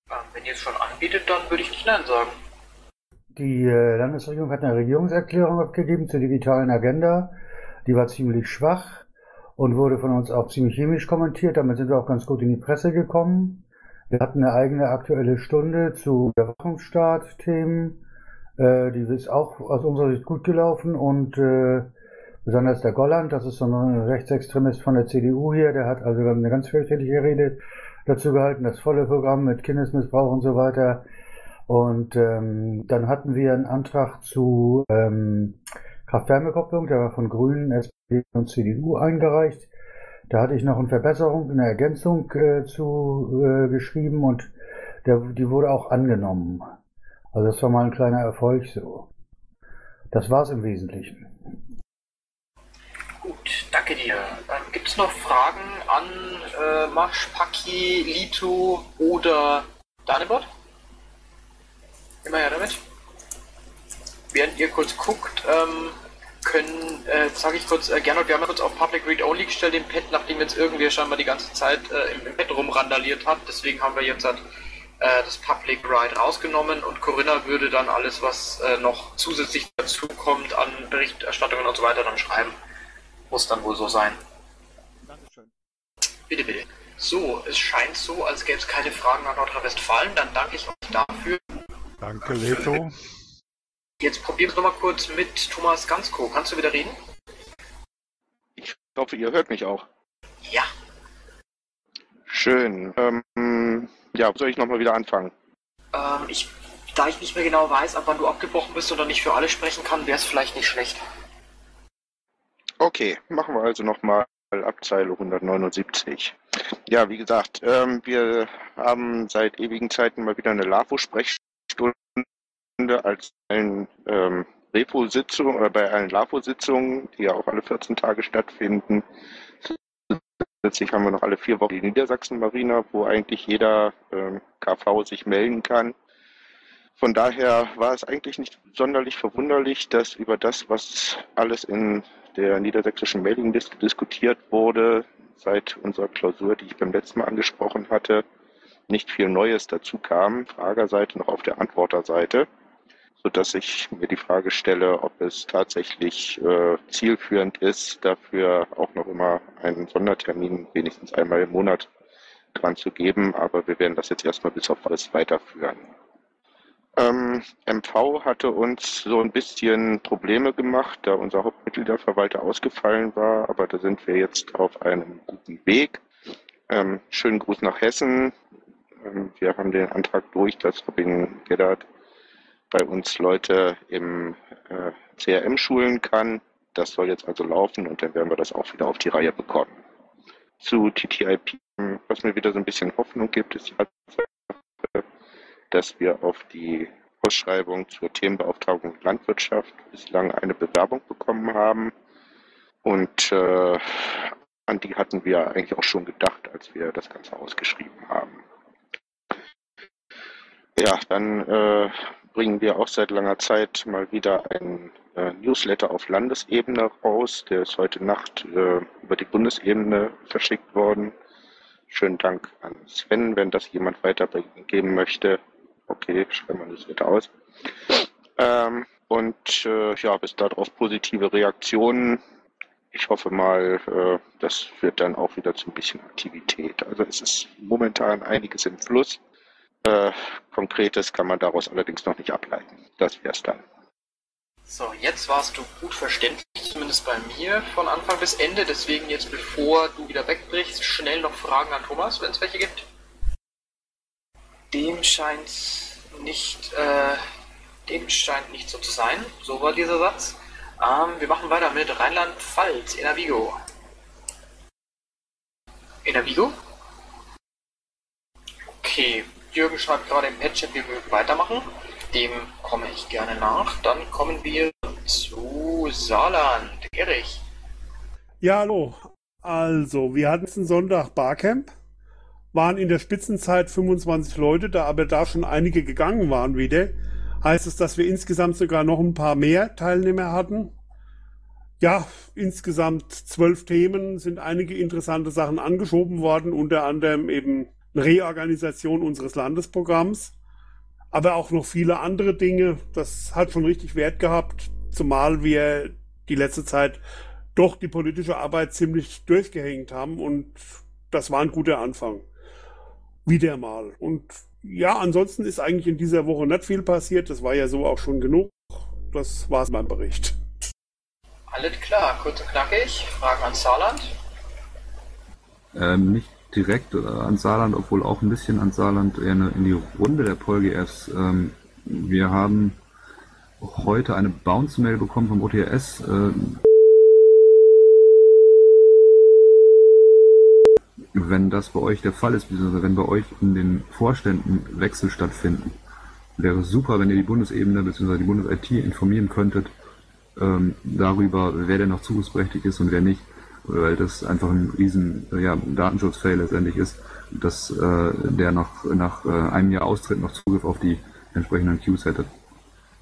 Speaker 2: Ähm, wenn ihr es schon anbietet, dann würde ich nicht Nein sagen.
Speaker 15: Die äh, Landesregierung hat eine Regierungserklärung abgegeben zur digitalen Agenda. Die war ziemlich schwach und wurde von uns auch ziemlich chemisch kommentiert. Damit sind wir auch ganz gut in die Presse gekommen. Wir hatten eine eigene aktuelle Stunde zu Überwachungsstaat-Themen. Äh, die ist auch aus unserer Sicht gut gelaufen und äh, besonders der Golland, das ist so ein Rechtsextremist von der CDU hier, der hat also eine ganz fürchterliche Rede dazu gehalten, das volle Programm mit Kindesmissbrauch und so weiter. Und ähm, dann hatten wir einen Antrag zu ähm, Kraft-Wärme-Kopplung, der war von Grünen, SPD und CDU eingereicht. Da hatte ich noch eine Verbesserung, eine Ergänzung äh, zu äh, geschrieben und der, die wurde auch angenommen. Also das war mal ein kleiner Erfolg so. Das war's im Wesentlichen.
Speaker 2: Gut, danke dir. Ähm, Gibt es noch Fragen an äh, Masch, Paki, Lito oder Danebot? Immer her damit. Während ihr kurz guckt, ähm, können, äh, sage ich kurz, äh, Gernot, wir haben kurz auf Public Read Only gestellt, den Pad, nachdem jetzt irgendwie scheinbar die ganze Zeit äh, im, im Pad rumrandaliert hat. Deswegen haben wir jetzt halt, äh, das Public Ride rausgenommen und Corinna würde dann alles, was äh, noch zusätzlich dazu kommt an Berichterstattungen und so weiter, dann schreiben. Muss dann wohl so sein.
Speaker 3: Dankeschön.
Speaker 2: Bitte, bitte. So, es scheint so, als gäbe es keine Fragen nach Nordrhein-Westfalen. Dann danke ich euch dafür.
Speaker 16: Danke, Leto.
Speaker 2: Jetzt probieren wir noch mal kurz mit Thomas Gansko. Kannst du wieder reden?
Speaker 3: Ich hoffe, ihr hört mich auch.
Speaker 2: Ja.
Speaker 3: Schön. Ähm, ja, soll ich nochmal wieder anfangen?
Speaker 2: Ähm, ich, da ich nicht mehr genau weiß, ab wann du abgebrochen bist oder nicht für alle sprechen kann, wäre es vielleicht nicht schlecht.
Speaker 3: Okay, machen wir also nochmal ab Zeile 179. Ja, wie gesagt, ähm, wir haben seit ewigen Zeiten mal wieder eine LAFO-Sprechstunde als allen ähm, Repo-Sitzungen oder bei allen LAFO-Sitzungen, die ja auch alle 14 Tage stattfinden. Zusätzlich haben wir noch alle vier Wochen die Niedersachsen-Marina, wo eigentlich jeder ähm, KV sich melden kann. Von daher war es eigentlich nicht sonderlich verwunderlich, dass über das, was alles in der niedersächsischen Mailingliste diskutiert wurde, seit unserer Klausur, die ich beim letzten Mal angesprochen hatte, nicht viel Neues dazu kam, Fragerseite noch auf der Antworterseite, sodass ich mir die Frage stelle, ob es tatsächlich äh, zielführend ist, dafür auch noch immer einen Sondertermin wenigstens einmal im Monat dran zu geben. Aber wir werden das jetzt erstmal bis auf alles weiterführen. Ähm, MV hatte uns so ein bisschen Probleme gemacht, da unser Hauptmitgliederverwalter ausgefallen war, aber da sind wir jetzt auf einem guten Weg. Ähm, schönen Gruß nach Hessen. Ähm, wir haben den Antrag durch, dass Robin Geddard bei uns Leute im äh, CRM schulen kann. Das soll jetzt also laufen und dann werden wir das auch wieder auf die Reihe bekommen. Zu TTIP, was mir wieder so ein bisschen Hoffnung gibt, ist dass wir auf die Ausschreibung zur Themenbeauftragung Landwirtschaft bislang eine Bewerbung bekommen haben. Und äh, an die hatten wir eigentlich auch schon gedacht, als wir das Ganze ausgeschrieben haben. Ja, dann äh, bringen wir auch seit langer Zeit mal wieder ein äh, Newsletter auf Landesebene raus. Der ist heute Nacht äh, über die Bundesebene verschickt worden. Schönen Dank an Sven, wenn das jemand weitergeben möchte. Okay, schreiben wir das wieder aus. Ähm, und äh, ja, bis darauf positive Reaktionen. Ich hoffe mal, äh, das führt dann auch wieder zu ein bisschen Aktivität. Also es ist momentan einiges im Fluss. Äh, Konkretes kann man daraus allerdings noch nicht ableiten. Das wär's dann.
Speaker 2: So, jetzt warst du gut verständlich, zumindest bei mir, von Anfang bis Ende. Deswegen jetzt, bevor du wieder wegbrichst, schnell noch Fragen an Thomas, wenn es welche gibt. Dem scheint nicht, äh, dem scheint nicht so zu sein. So war dieser Satz. Ähm, wir machen weiter mit Rheinland-Pfalz, Enervigo. Enervigo? Okay, Jürgen schreibt gerade im Patchet, wir mögen weitermachen. Dem komme ich gerne nach. Dann kommen wir zu Saarland. Erich.
Speaker 5: Ja, hallo. Also, wir hatten letzten Sonntag Barcamp, waren in der Spitzenzeit 25 Leute, da aber da schon einige gegangen waren wieder, heißt es, dass wir insgesamt sogar noch ein paar mehr Teilnehmer hatten. Ja, insgesamt zwölf Themen, sind einige interessante Sachen angeschoben worden, unter anderem eben eine Reorganisation unseres Landesprogramms, aber auch noch viele andere Dinge. Das hat schon richtig Wert gehabt, zumal wir die letzte Zeit doch die politische Arbeit ziemlich durchgehängt haben und das war ein guter Anfang. Wieder mal. Und ja, ansonsten ist eigentlich in dieser Woche nicht viel passiert. Das war ja so auch schon genug. Das war's mein Bericht.
Speaker 2: Alles klar, kurz und knackig. Fragen an Saarland?
Speaker 8: Ähm, nicht direkt äh, an Saarland, obwohl auch ein bisschen an Saarland, eher eine, in die Runde der PolGFs. Ähm, wir haben heute eine Bounce-Mail bekommen vom OTS. Äh, wenn das bei euch der Fall ist, beziehungsweise wenn bei euch in den Vorständen Wechsel stattfinden, wäre super, wenn ihr die Bundesebene bzw. die Bundes-IT informieren könntet ähm, darüber, wer denn noch zugriffsberechtigt ist und wer nicht, weil das einfach ein riesen ja, Datenschutzfail letztendlich ist, dass äh, der noch nach äh, einem Jahr Austritt noch Zugriff auf die entsprechenden Queues hätte.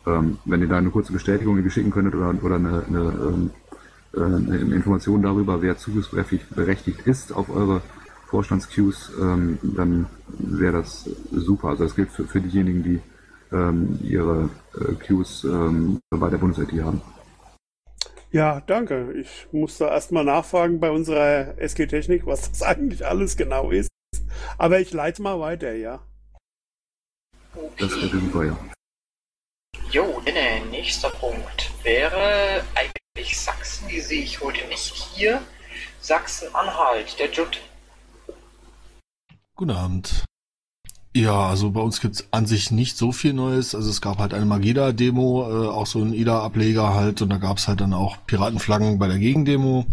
Speaker 8: Ähm, wenn ihr da eine kurze Bestätigung irgendwie schicken könntet oder, oder eine, eine, ähm, äh, eine Information darüber, wer zugriffsberechtigt ist auf eure Vorstandsqueues, ähm, dann wäre das super. Also das gilt für, für diejenigen, die ähm, ihre äh, Queues ähm, bei der Bundes-IT haben.
Speaker 5: Ja, danke. Ich muss da erstmal nachfragen bei unserer SG Technik, was das eigentlich alles genau ist. Aber ich leite mal weiter, ja.
Speaker 8: Das wäre super, ja.
Speaker 2: Jo, der nächster Punkt wäre eigentlich Sachsen, die sehe ich heute nicht hier. Sachsen-Anhalt, der Judd.
Speaker 17: Guten Abend. Ja, also bei uns gibt's an sich nicht so viel Neues. Also es gab halt eine Mageda-Demo, äh, auch so ein IDA-Ableger halt, und da gab's halt dann auch Piratenflaggen bei der Gegendemo.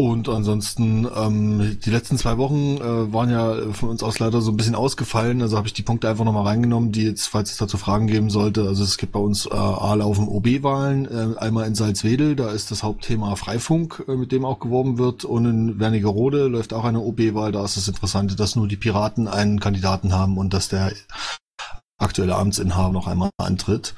Speaker 17: Und ansonsten, ähm, die letzten zwei Wochen äh, waren ja von uns aus leider so ein bisschen ausgefallen. Also habe ich die Punkte einfach nochmal reingenommen, die jetzt, falls es dazu Fragen geben sollte. Also es gibt bei uns äh, A-Laufen OB-Wahlen, äh, einmal in Salzwedel, da ist das Hauptthema Freifunk, äh, mit dem auch geworben wird. Und in Wernigerode läuft auch eine OB-Wahl. Da ist das Interessante, dass nur die Piraten einen Kandidaten haben und dass der aktuelle Amtsinhaber noch einmal antritt.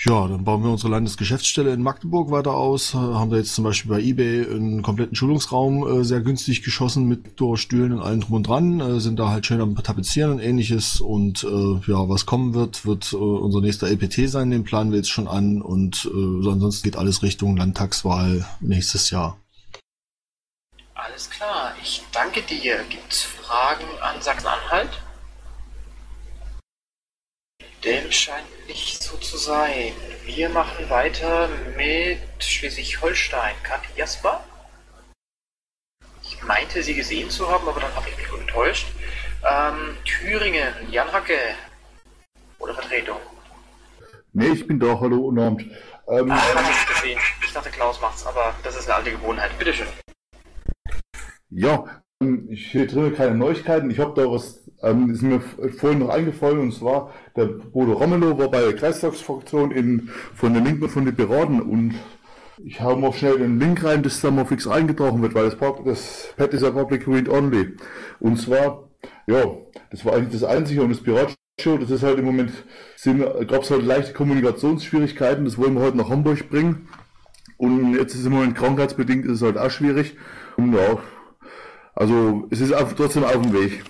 Speaker 17: Ja, dann bauen wir unsere Landesgeschäftsstelle in Magdeburg weiter aus. Äh, haben da jetzt zum Beispiel bei eBay einen kompletten Schulungsraum äh, sehr günstig geschossen mit Stühlen und allem drum und dran. Äh, sind da halt schön am Tapezieren und ähnliches. Und äh, ja, was kommen wird, wird äh, unser nächster LPT sein. Den planen wir jetzt schon an. Und äh, ansonsten geht alles Richtung Landtagswahl nächstes Jahr.
Speaker 2: Alles klar, ich danke dir. Gibt es Fragen an Sachsen-Anhalt? Dem scheint nicht so zu sein. Wir machen weiter mit Schleswig-Holstein. Kathi Jasper? Ich meinte, sie gesehen zu haben, aber dann habe ich mich wohl getäuscht. Ähm, Thüringen, Jan Hacke. Oder Vertretung.
Speaker 18: Nee, ich bin da. Hallo, guten Abend.
Speaker 2: Ähm, Ach, hab ich gesehen. Ich dachte, Klaus macht's, aber das ist eine alte Gewohnheit. Bitteschön.
Speaker 18: Ja, ich hier drin keine Neuigkeiten. Ich habe da was, ähm, ist mir vorhin noch eingefallen, und zwar, der Bodo Romelow war bei der Kreistagsfraktion in, von den Linken von den Piraten und ich habe mal schnell den Link rein, dass da mal fix eingetragen wird, weil das, das Pad ist ja Public Read Only. Und zwar, ja, das war eigentlich das Einzige und das Piratshow, das ist halt im Moment, gab es halt leichte Kommunikationsschwierigkeiten, das wollen wir heute nach Hamburg bringen. Und jetzt ist im Moment krankheitsbedingt, ist es halt auch schwierig. Und ja, also es ist auf, trotzdem auf dem Weg.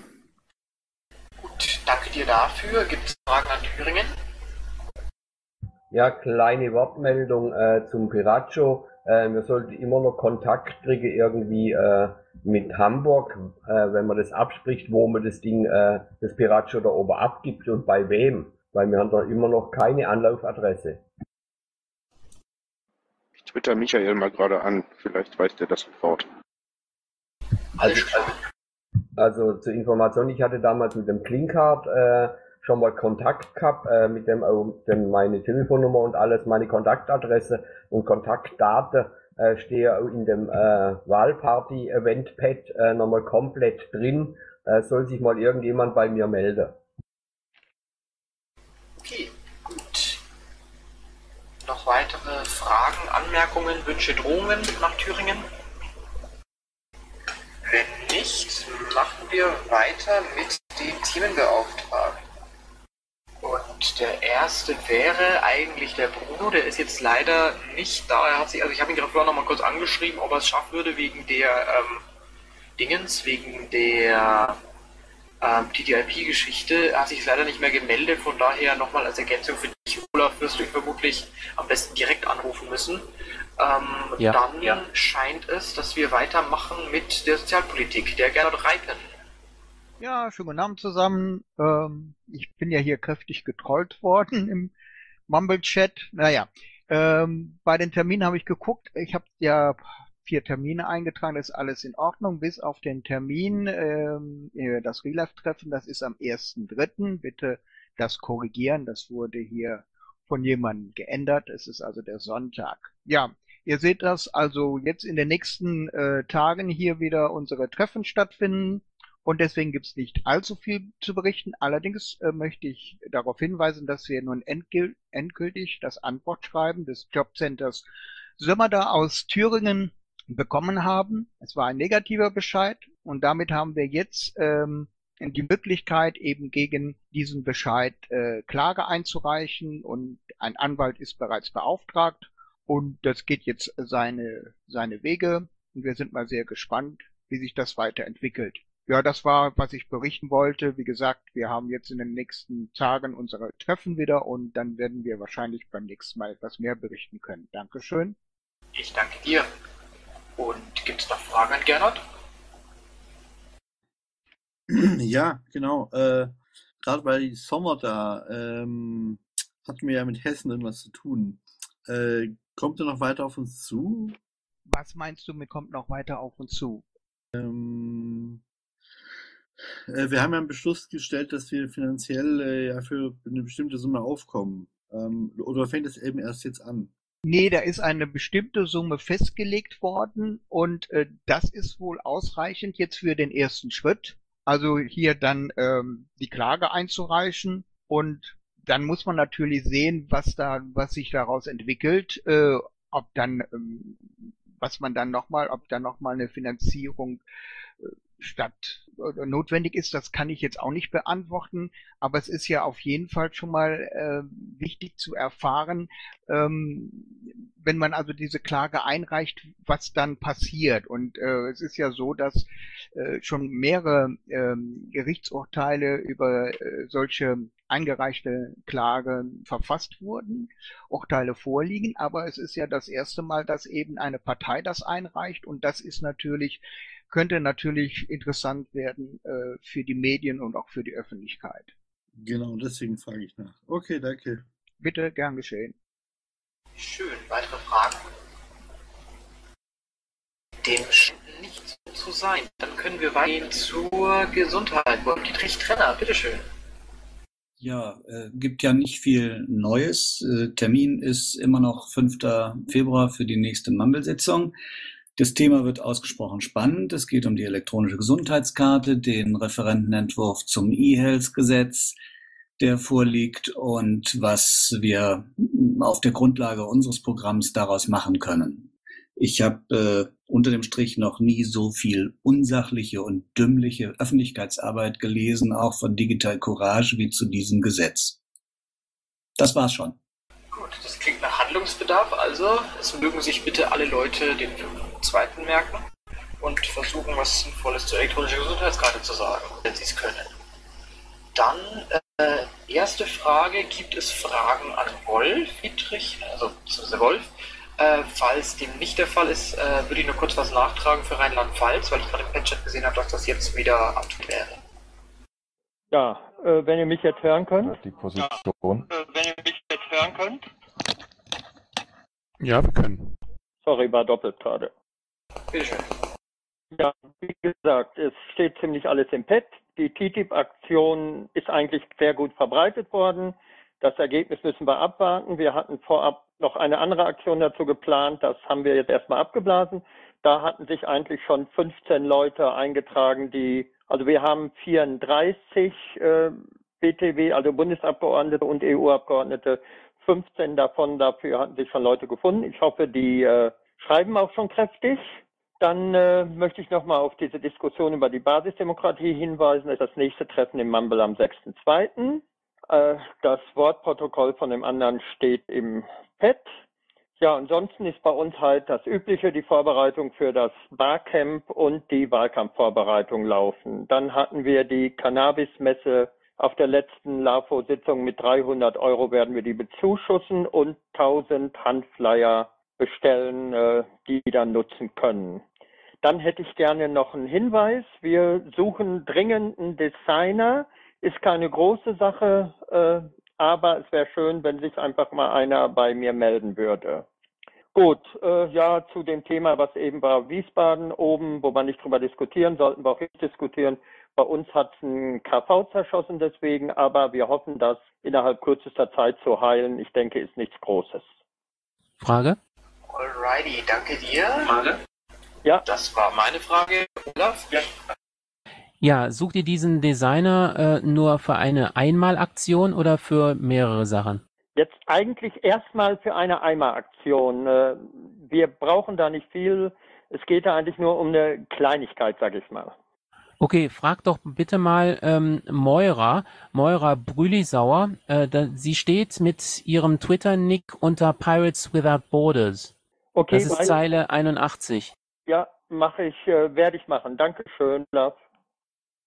Speaker 2: Gut, danke dir dafür. Gibt es Fragen an Thüringen?
Speaker 13: Ja, kleine Wortmeldung äh, zum Piratcho. Äh, wir sollten immer noch Kontakt kriegen irgendwie äh, mit Hamburg, äh, wenn man das abspricht, wo man das Ding, äh, das Piratcho da oben abgibt und bei wem. Weil wir haben da immer noch keine Anlaufadresse.
Speaker 3: Ich twitter Michael mal gerade an, vielleicht weiß der das sofort.
Speaker 13: Also, also zur Information, ich hatte damals mit dem Klinkart äh, schon mal Kontakt gehabt, äh, mit dem, dem meine Telefonnummer und alles, meine Kontaktadresse und Kontaktdaten äh, stehe in dem äh, Wahlparty-Event-Pad äh, nochmal komplett drin. Äh, soll sich mal irgendjemand bei mir melden.
Speaker 2: Okay, gut. Noch weitere Fragen, Anmerkungen, Wünsche, Drohungen nach Thüringen? Wenn nicht, machen wir weiter mit den Themenbeauftragten. Und der erste wäre eigentlich der Bruno, der ist jetzt leider nicht da. Er hat sich, also ich habe ihn gerade vorher noch mal kurz angeschrieben, ob er es schaffen würde wegen der ähm, Dingens, wegen der ähm, TTIP-Geschichte. Er hat sich leider nicht mehr gemeldet, von daher nochmal als Ergänzung für dich, Olaf, wirst du ihn vermutlich am besten direkt anrufen müssen. Ähm,
Speaker 6: Ja.
Speaker 2: Dann
Speaker 6: Ja.
Speaker 2: scheint es, dass wir weitermachen mit der Sozialpolitik. Der Gernot Reipen.
Speaker 19: Ja, schönen guten Abend zusammen. Ähm, ich bin ja hier kräftig getrollt worden im Mumble-Chat. Naja, ähm, bei den Terminen habe ich geguckt. Ich habe ja vier Termine eingetragen. Das ist alles in Ordnung, bis auf den Termin, ähm, äh, das Real-Life-Treffen. Das ist am 1.3. Bitte das korrigieren. Das wurde hier von jemandem geändert. Es ist also der Sonntag. Ja, Ihr seht das also jetzt in den nächsten äh, Tagen hier wieder unsere Treffen stattfinden und deswegen gibt's nicht allzu viel zu berichten. Allerdings äh, möchte ich darauf hinweisen, dass wir nun endgül endgültig das Antwortschreiben des Jobcenters Sömmerda aus Thüringen bekommen haben. Es war ein negativer Bescheid und damit haben wir jetzt ähm, die Möglichkeit, eben gegen diesen Bescheid äh, Klage einzureichen und ein Anwalt ist bereits beauftragt und das geht jetzt seine, seine Wege und wir sind mal sehr gespannt, wie sich das weiterentwickelt. Ja, das war, was ich berichten wollte. Wie gesagt, wir haben jetzt in den nächsten Tagen unsere Treffen wieder und dann werden wir wahrscheinlich beim nächsten Mal etwas mehr berichten können. Dankeschön.
Speaker 2: Ich danke dir. Und gibt es noch Fragen an Gernot?
Speaker 9: Ja, genau. Äh, Gerade bei Sommer da ähm, hatten wir ja mit Hessen irgendwas zu tun. Äh, kommt er noch weiter auf uns zu?
Speaker 19: Was meinst du mit kommt noch weiter auf uns zu?
Speaker 9: Ähm, äh, wir haben ja einen Beschluss gestellt, dass wir finanziell äh, ja für eine bestimmte Summe aufkommen. Ähm, oder fängt es eben erst jetzt an?
Speaker 19: Nee, da ist eine bestimmte Summe festgelegt worden und äh, das ist wohl ausreichend jetzt für den ersten Schritt. Also hier dann ähm, die Klage einzureichen und dann muss man natürlich sehen, was da, was sich daraus entwickelt, äh, ob dann, ähm, was man dann nochmal, ob dann nochmal eine Finanzierung äh, statt oder notwendig ist, das kann ich jetzt auch nicht beantworten, aber es ist ja auf jeden Fall schon mal äh, wichtig zu erfahren, ähm, wenn man also diese Klage einreicht, was dann passiert. Und äh, es ist ja so, dass äh, schon mehrere äh, Gerichtsurteile über äh, solche eingereichte Klage verfasst wurden, Urteile vorliegen, aber es ist ja das erste Mal, dass eben eine Partei das einreicht und das ist natürlich könnte natürlich interessant werden äh, für die Medien und auch für die Öffentlichkeit.
Speaker 9: Genau, deswegen frage ich nach. Okay, danke.
Speaker 19: Bitte, gern geschehen.
Speaker 2: Schön. Weitere Fragen? Dem scheint nicht so zu sein. Dann können wir weitergehen zur Gesundheit. Wolf-Dietrich Trenner, bitteschön.
Speaker 20: Ja, äh, gibt ja nicht viel Neues. Äh, Termin ist immer noch 5. Februar für die nächste Mumble-Sitzung. Das Thema wird ausgesprochen spannend. Es geht um die elektronische Gesundheitskarte, den Referentenentwurf zum E-Health-Gesetz, der vorliegt und was wir auf der Grundlage unseres Programms daraus machen können. Ich habe äh, unter dem Strich noch nie so viel unsachliche und dümmliche Öffentlichkeitsarbeit gelesen, auch von Digital Courage, wie zu diesem Gesetz. Das war's schon.
Speaker 2: Gut, das klingt nach Handlungsbedarf. Also, es mögen sich bitte alle Leute den zweiten merken und versuchen, was Sinnvolles zur elektronischen Gesundheitskarte zu sagen, wenn sie es können. Dann äh, erste Frage, gibt es Fragen an Wolf, Dietrich, also beziehungsweise Wolf? Äh, falls dem nicht der Fall ist, äh, würde ich nur kurz was nachtragen für Rheinland-Pfalz, weil ich gerade im Patchat gesehen habe, dass das jetzt wieder aktuell wäre.
Speaker 1: Ja, äh, wenn ihr mich jetzt hören könnt.
Speaker 11: Die Position.
Speaker 1: Ja, wenn ihr mich jetzt hören könnt.
Speaker 16: Ja, wir können.
Speaker 1: Sorry, war doppelt gerade.
Speaker 2: Bitteschön.
Speaker 1: Ja, wie gesagt, es steht ziemlich alles im Pad. Die TTIP-Aktion ist eigentlich sehr gut verbreitet worden. Das Ergebnis müssen wir abwarten. Wir hatten vorab noch eine andere Aktion dazu geplant. Das haben wir jetzt erstmal abgeblasen. Da hatten sich eigentlich schon 15 Leute eingetragen, die, also wir haben 34 äh, BTW, also Bundesabgeordnete und EU-Abgeordnete. 15 davon, dafür hatten sich schon Leute gefunden. Ich hoffe, die äh, schreiben auch schon kräftig. Dann äh, möchte ich nochmal auf diese Diskussion über die Basisdemokratie hinweisen. Das ist das nächste Treffen im Mumble am 6.2. Äh, das Wortprotokoll von dem anderen steht im Pad. Ja, ansonsten ist bei uns halt das Übliche, die Vorbereitung für das Barcamp und die Wahlkampfvorbereitung laufen. Dann hatten wir die Cannabis-Messe auf der letzten LAFO-Sitzung mit 300 Euro werden wir die bezuschussen und 1000 Handflyer bestellen, äh, die dann nutzen können. Dann hätte ich gerne noch einen Hinweis. Wir suchen dringend einen Designer. Ist keine große Sache, äh, aber es wäre schön, wenn sich einfach mal einer bei mir melden würde. Gut, äh, ja, zu dem Thema, was eben war, Wiesbaden oben, wo wir nicht drüber diskutieren, sollten wir auch nicht diskutieren. Bei uns hat es ein KV zerschossen deswegen, aber wir hoffen, das innerhalb kürzester Zeit zu heilen. Ich denke, ist nichts Großes.
Speaker 6: Frage?
Speaker 2: Alrighty, danke dir.
Speaker 1: Frage? Ja.
Speaker 2: Das war meine Frage. Olaf? Ja.
Speaker 6: Ja, sucht ihr diesen Designer äh, nur für eine Einmalaktion oder für mehrere Sachen?
Speaker 1: Jetzt eigentlich erstmal für eine Einmalaktion. Äh, wir brauchen da nicht viel. Es geht da eigentlich nur um eine Kleinigkeit, sag ich mal.
Speaker 6: Okay, frag doch bitte mal ähm, Moira, Moira Brülisauer. Äh, da, sie steht mit ihrem Twitter-Nick unter Pirates Without Borders.
Speaker 1: Okay,
Speaker 6: das ist Zeile 81.
Speaker 1: Ja, mache ich, äh, werde ich machen. Dankeschön, Love.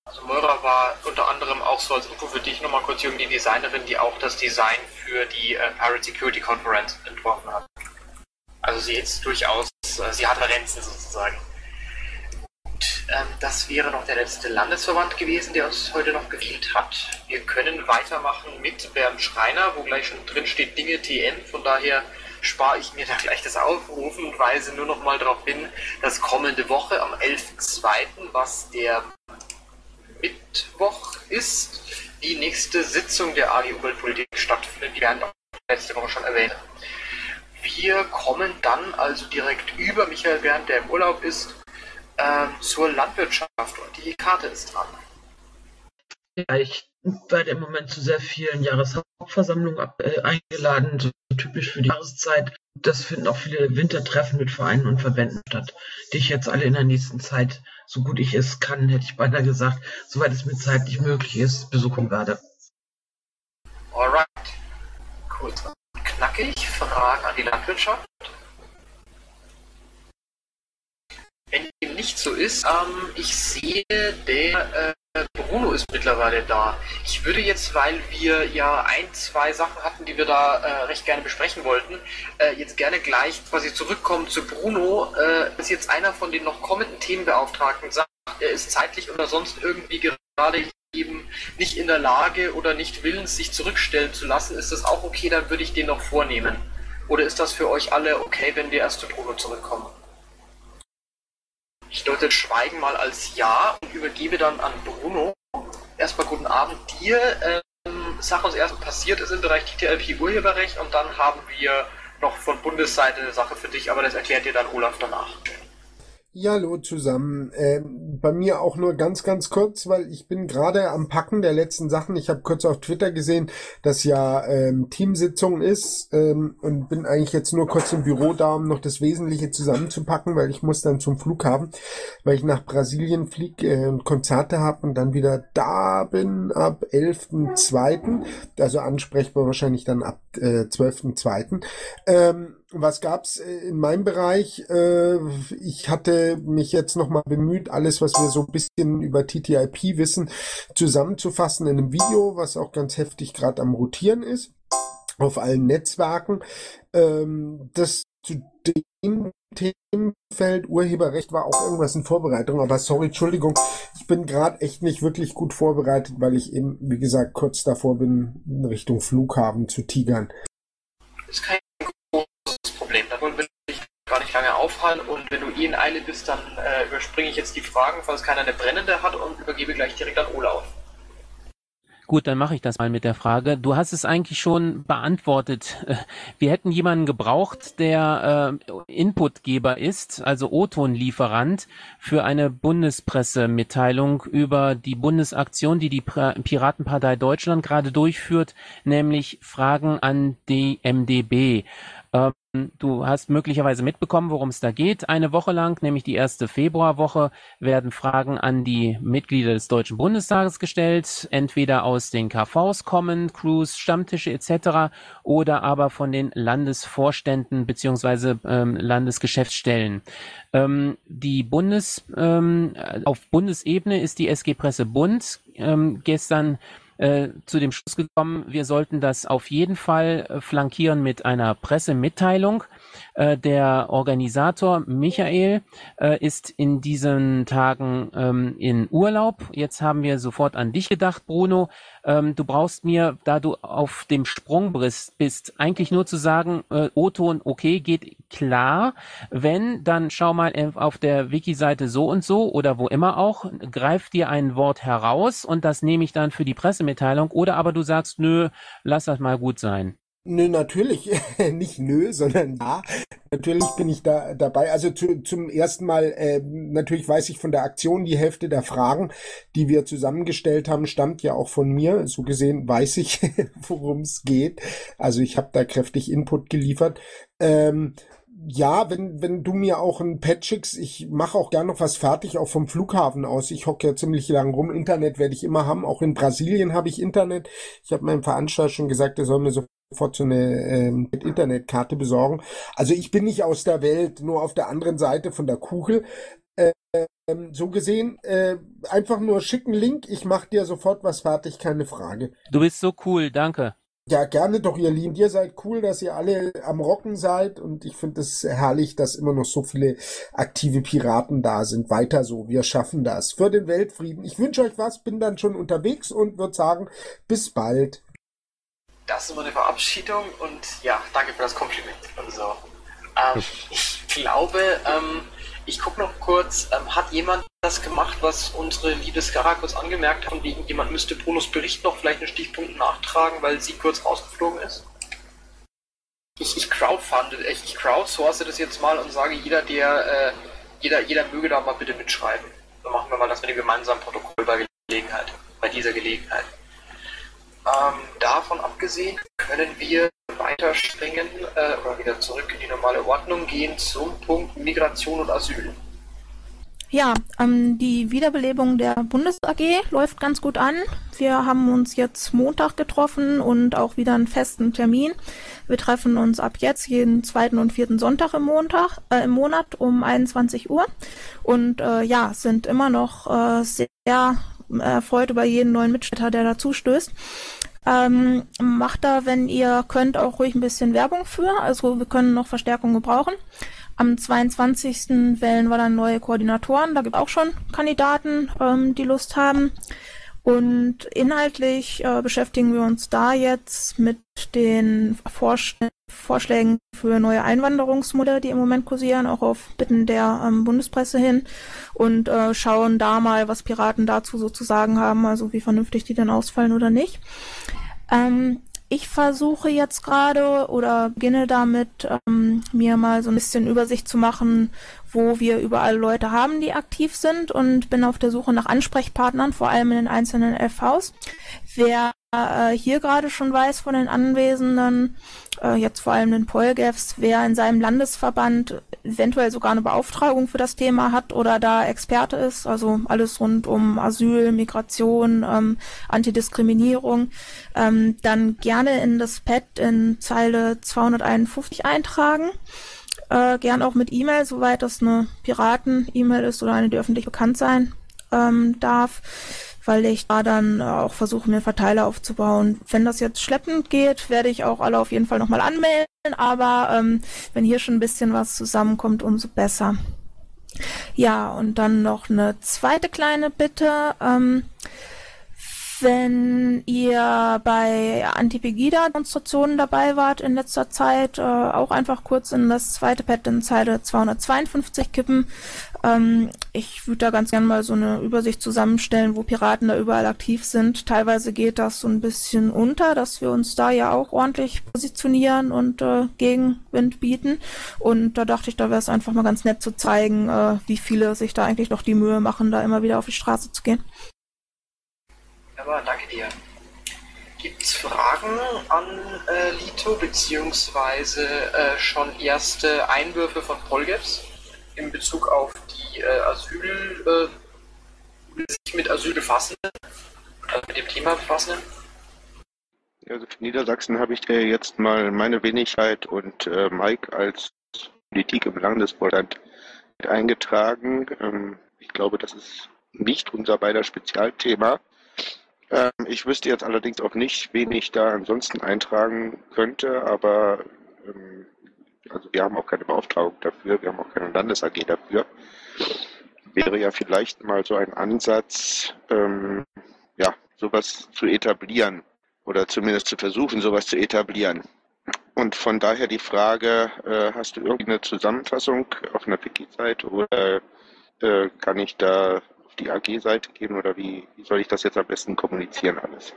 Speaker 2: Also Moira war unter anderem auch so als Info für dich nochmal kurz, Jürgen, die Designerin, die auch das Design für die äh, Pirate Security Conference entworfen hat. Also sie ist durchaus, äh, sie hat Referenzen sozusagen. Gut, ähm, das wäre noch der letzte Landesverband gewesen, der uns heute noch gefehlt hat. Wir können weitermachen mit Bernd Schreiner, wo gleich schon drin steht Dinge TN. Von daher spare ich mir da gleich das Aufrufen und weise nur noch mal darauf hin, dass kommende Woche am 11.02., was der Mittwoch ist, die nächste Sitzung der AG Umweltpolitik stattfindet, die Bernd auch letzte Woche schon erwähnt. Wir kommen dann also direkt über Michael Bernd, der im Urlaub ist, ähm, zur Landwirtschaft und die Karte ist dran.
Speaker 21: Ja, ich werde im Moment zu sehr vielen Jahreshauptversammlungen äh, eingeladen, typisch für die Jahreszeit. Das finden auch viele Wintertreffen mit Vereinen und Verbänden statt, die ich jetzt alle in der nächsten Zeit, so gut ich es kann, hätte ich beinahe gesagt, soweit es mir zeitlich möglich ist, besuchen werde.
Speaker 2: Alright. Kurz und knackig. Fragen an die Landwirtschaft. Wenn dem nicht so ist, ähm, ich sehe, der äh, Bruno ist mittlerweile da. Ich würde jetzt, weil wir ja ein, zwei Sachen hatten, die wir da äh, recht gerne besprechen wollten, äh, jetzt gerne gleich quasi zurückkommen zu Bruno. Äh, ist jetzt einer von den noch kommenden Themenbeauftragten sagt, er ist zeitlich oder sonst irgendwie gerade eben nicht in der Lage oder nicht willens, sich zurückstellen zu lassen, ist das auch okay, dann würde ich den noch vornehmen. Oder ist das für euch alle okay, wenn wir erst zu Bruno zurückkommen? Ich deute Schweigen mal als Ja und übergebe dann an Bruno. Erstmal guten Abend dir. Ähm, sag uns erst, was passiert ist im Bereich TTLP Urheberrecht und dann haben wir noch von Bundesseite eine Sache für dich, aber das erklärt dir dann Olaf danach.
Speaker 22: Ja, hallo zusammen. Ähm, bei mir auch nur ganz, ganz kurz, weil ich bin gerade am Packen der letzten Sachen. Ich habe kurz auf Twitter gesehen, dass ja ähm, Teamsitzung ist ähm, und bin eigentlich jetzt nur kurz im Büro da, um noch das Wesentliche zusammenzupacken, weil ich muss dann zum Flughafen, weil ich nach Brasilien fliege äh, und Konzerte habe und dann wieder da bin ab 11.2., also ansprechbar wahrscheinlich dann ab äh, 12.2. Ähm, was gab's äh, in meinem Bereich? Äh, ich hatte mich jetzt nochmal bemüht, alles, was wir so ein bisschen über TTIP wissen, zusammenzufassen in einem Video, was auch ganz heftig gerade am Rotieren ist, auf allen Netzwerken. Ähm, das zu dem Themenfeld Urheberrecht war auch irgendwas in Vorbereitung, aber sorry, Entschuldigung, ich bin gerade echt nicht wirklich gut vorbereitet, weil ich eben, wie gesagt, kurz davor bin, in Richtung Flughafen zu tigern.
Speaker 2: Kein großes Problem. Da wollen wir dich gar nicht lange aufhalten und wenn du eh in Eile bist, dann äh, überspringe ich jetzt die Fragen, falls keiner eine brennende hat und übergebe gleich direkt an Olaf.
Speaker 6: Gut, dann mache ich das mal mit der Frage. Du hast es eigentlich schon beantwortet. Wir hätten jemanden gebraucht, der äh, Inputgeber ist, also O-Ton-Lieferant für eine Bundespressemitteilung über die Bundesaktion, die die Piratenpartei Deutschland gerade durchführt, nämlich Fragen an die MDB. Ähm, Du hast möglicherweise mitbekommen, worum es da geht. Eine Woche lang, nämlich die erste Februarwoche, werden Fragen an die Mitglieder des Deutschen Bundestages gestellt, entweder aus den KVs kommen, Crews, Stammtische etc. oder aber von den Landesvorständen beziehungsweise ähm, Landesgeschäftsstellen. Ähm, die Bundes, ähm, auf Bundesebene ist die SG Presse Bund ähm, gestern äh, zu dem Schluss gekommen, wir sollten das auf jeden Fall äh, flankieren mit einer Pressemitteilung. Äh, der Organisator Michael äh, ist in diesen Tagen ähm, in Urlaub. Jetzt haben wir sofort an dich gedacht, Bruno. Ähm, du brauchst mir, da du auf dem Sprung bist, eigentlich nur zu sagen, äh, O-Ton, okay, geht klar. Wenn, dann schau mal äh, auf der Wiki-Seite so und so oder wo immer auch, greif dir ein Wort heraus und das nehme ich dann für die Pressemitteilung. Oder aber du sagst, nö, lass das mal gut sein.
Speaker 22: Nö, natürlich, nicht nö, sondern ja, natürlich bin ich da dabei. Also zu, zum ersten Mal, äh, natürlich weiß ich von der Aktion, die Hälfte der Fragen, die wir zusammengestellt haben, stammt ja auch von mir. So gesehen weiß ich, worum es geht. Also ich habe da kräftig Input geliefert. Ähm, ja, wenn, wenn du mir auch ein Pad schickst, ich mache auch gern noch was fertig, auch vom Flughafen aus. Ich hocke ja ziemlich lang rum. Internet werde ich immer haben. Auch in Brasilien habe ich Internet. Ich habe meinem Veranstalter schon gesagt, er soll mir sofort so eine ähm, Internetkarte besorgen. Also ich bin nicht aus der Welt, nur auf der anderen Seite von der Kugel. Ähm, so gesehen, äh, einfach nur schicken Link. Ich mache dir sofort was fertig, keine Frage.
Speaker 6: Du bist so cool, danke.
Speaker 22: Ja, gerne doch, ihr Lieben. Ihr seid cool, dass ihr alle am Rocken seid und ich finde es herrlich, dass immer noch so viele aktive Piraten da sind. Weiter so, wir schaffen das. Für den Weltfrieden. Ich wünsche euch was, bin dann schon unterwegs und würde sagen, bis bald.
Speaker 2: Das ist immer eine Verabschiedung und ja, danke für das Kompliment. Also, ähm, ich glaube, ähm, ich gucke noch kurz, ähm, hat jemand das gemacht, was unsere liebe Skara kurz angemerkt hat, und wegen jemand müsste Brunos Bericht noch vielleicht einen Stichpunkt nachtragen, weil sie kurz rausgeflogen ist? Ich, ich crowdfunde, ich, ich crowdsource das jetzt mal und sage, jeder, der, äh, jeder, jeder möge da mal bitte mitschreiben. Dann machen wir mal das mit dem gemeinsamen Protokoll bei Gelegenheit, bei dieser Gelegenheit. Ähm, davon abgesehen können wir weiterspringen äh, oder wieder zurück in die normale Ordnung gehen zum Punkt Migration und Asyl.
Speaker 12: Ja, ähm, die Wiederbelebung der Bundes AG läuft ganz gut an. Wir haben uns jetzt Montag getroffen und auch wieder einen festen Termin. Wir treffen uns ab jetzt jeden zweiten und vierten Sonntag im, Montag, äh, im Monat um 21 Uhr und äh, ja, sind immer noch äh, sehr erfreut über jeden neuen Mitstreiter, der dazu stößt. Ähm, macht da, wenn ihr könnt, auch ruhig ein bisschen Werbung für. Also wir können noch Verstärkung gebrauchen. Am 22. wählen wir dann neue Koordinatoren. Da gibt es auch schon Kandidaten, ähm, die Lust haben. Und inhaltlich äh, beschäftigen wir uns da jetzt mit den Vorsch Vorschlägen für neue Einwanderungsmodelle, die im Moment kursieren, auch auf Bitten der ähm, Bundespresse hin und äh, schauen da mal, was Piraten dazu sozusagen haben, also wie vernünftig die denn ausfallen oder nicht. Ähm, ich versuche jetzt gerade oder beginne damit, ähm, mir mal so ein bisschen Übersicht zu machen, wo wir überall Leute haben, die aktiv sind und bin auf der Suche nach Ansprechpartnern, vor allem in den einzelnen LVs. Wer äh, hier gerade schon weiß von den Anwesenden, äh, jetzt vor allem den Polgefs, wer in seinem Landesverband eventuell sogar eine Beauftragung für das Thema hat oder da Experte ist, also alles rund um Asyl, Migration, ähm, Antidiskriminierung, ähm, dann gerne in das Pad in Zeile 251 eintragen. Äh, gern auch mit E-Mail, soweit das eine Piraten-E-Mail ist oder eine, die öffentlich bekannt sein ähm, darf weil ich da dann auch versuche, mir Verteiler aufzubauen. Wenn das jetzt schleppend geht, werde ich auch alle auf jeden Fall nochmal anmelden, aber ähm, wenn hier schon ein bisschen was zusammenkommt, umso besser. Ja, und dann noch eine zweite kleine Bitte. Ähm, wenn ihr bei Anti-Pegida-Demonstrationen dabei wart in letzter Zeit, äh, auch einfach kurz in das zweite Pad in Zeile 252 kippen. Ähm, ich würde da ganz gerne mal so eine Übersicht zusammenstellen, wo Piraten da überall aktiv sind. Teilweise geht das so ein bisschen unter, dass wir uns da ja auch ordentlich positionieren und äh, Gegenwind bieten. Und da dachte ich, da wäre es einfach mal ganz nett zu zeigen, äh, wie viele sich da eigentlich doch die Mühe machen, da immer wieder auf die Straße zu gehen.
Speaker 2: Aber danke dir. Gibt es Fragen an äh, Lito, beziehungsweise äh, schon erste Einwürfe von Polgefs in Bezug auf die äh, Asyl, äh, sich mit Asyl befassen, also mit dem Thema befassen?
Speaker 3: Also für Niedersachsen habe ich dir jetzt mal meine Wenigkeit und äh, Mike als Politik im Landesvorstand eingetragen. Ähm, ich glaube, das ist nicht unser beider Spezialthema. Ähm, ich wüsste jetzt allerdings auch nicht, wen ich da ansonsten eintragen könnte, aber ähm, also wir haben auch keine Beauftragung dafür, wir haben auch keine Landes-AG dafür. Wäre ja vielleicht mal so ein Ansatz, ähm, ja, sowas zu etablieren oder zumindest zu versuchen, sowas zu etablieren. Und von daher die Frage, äh, hast du irgendeine Zusammenfassung auf einer Wiki-Seite oder äh, kann ich da die AG-Seite gehen oder wie, wie soll ich das jetzt am besten kommunizieren alles?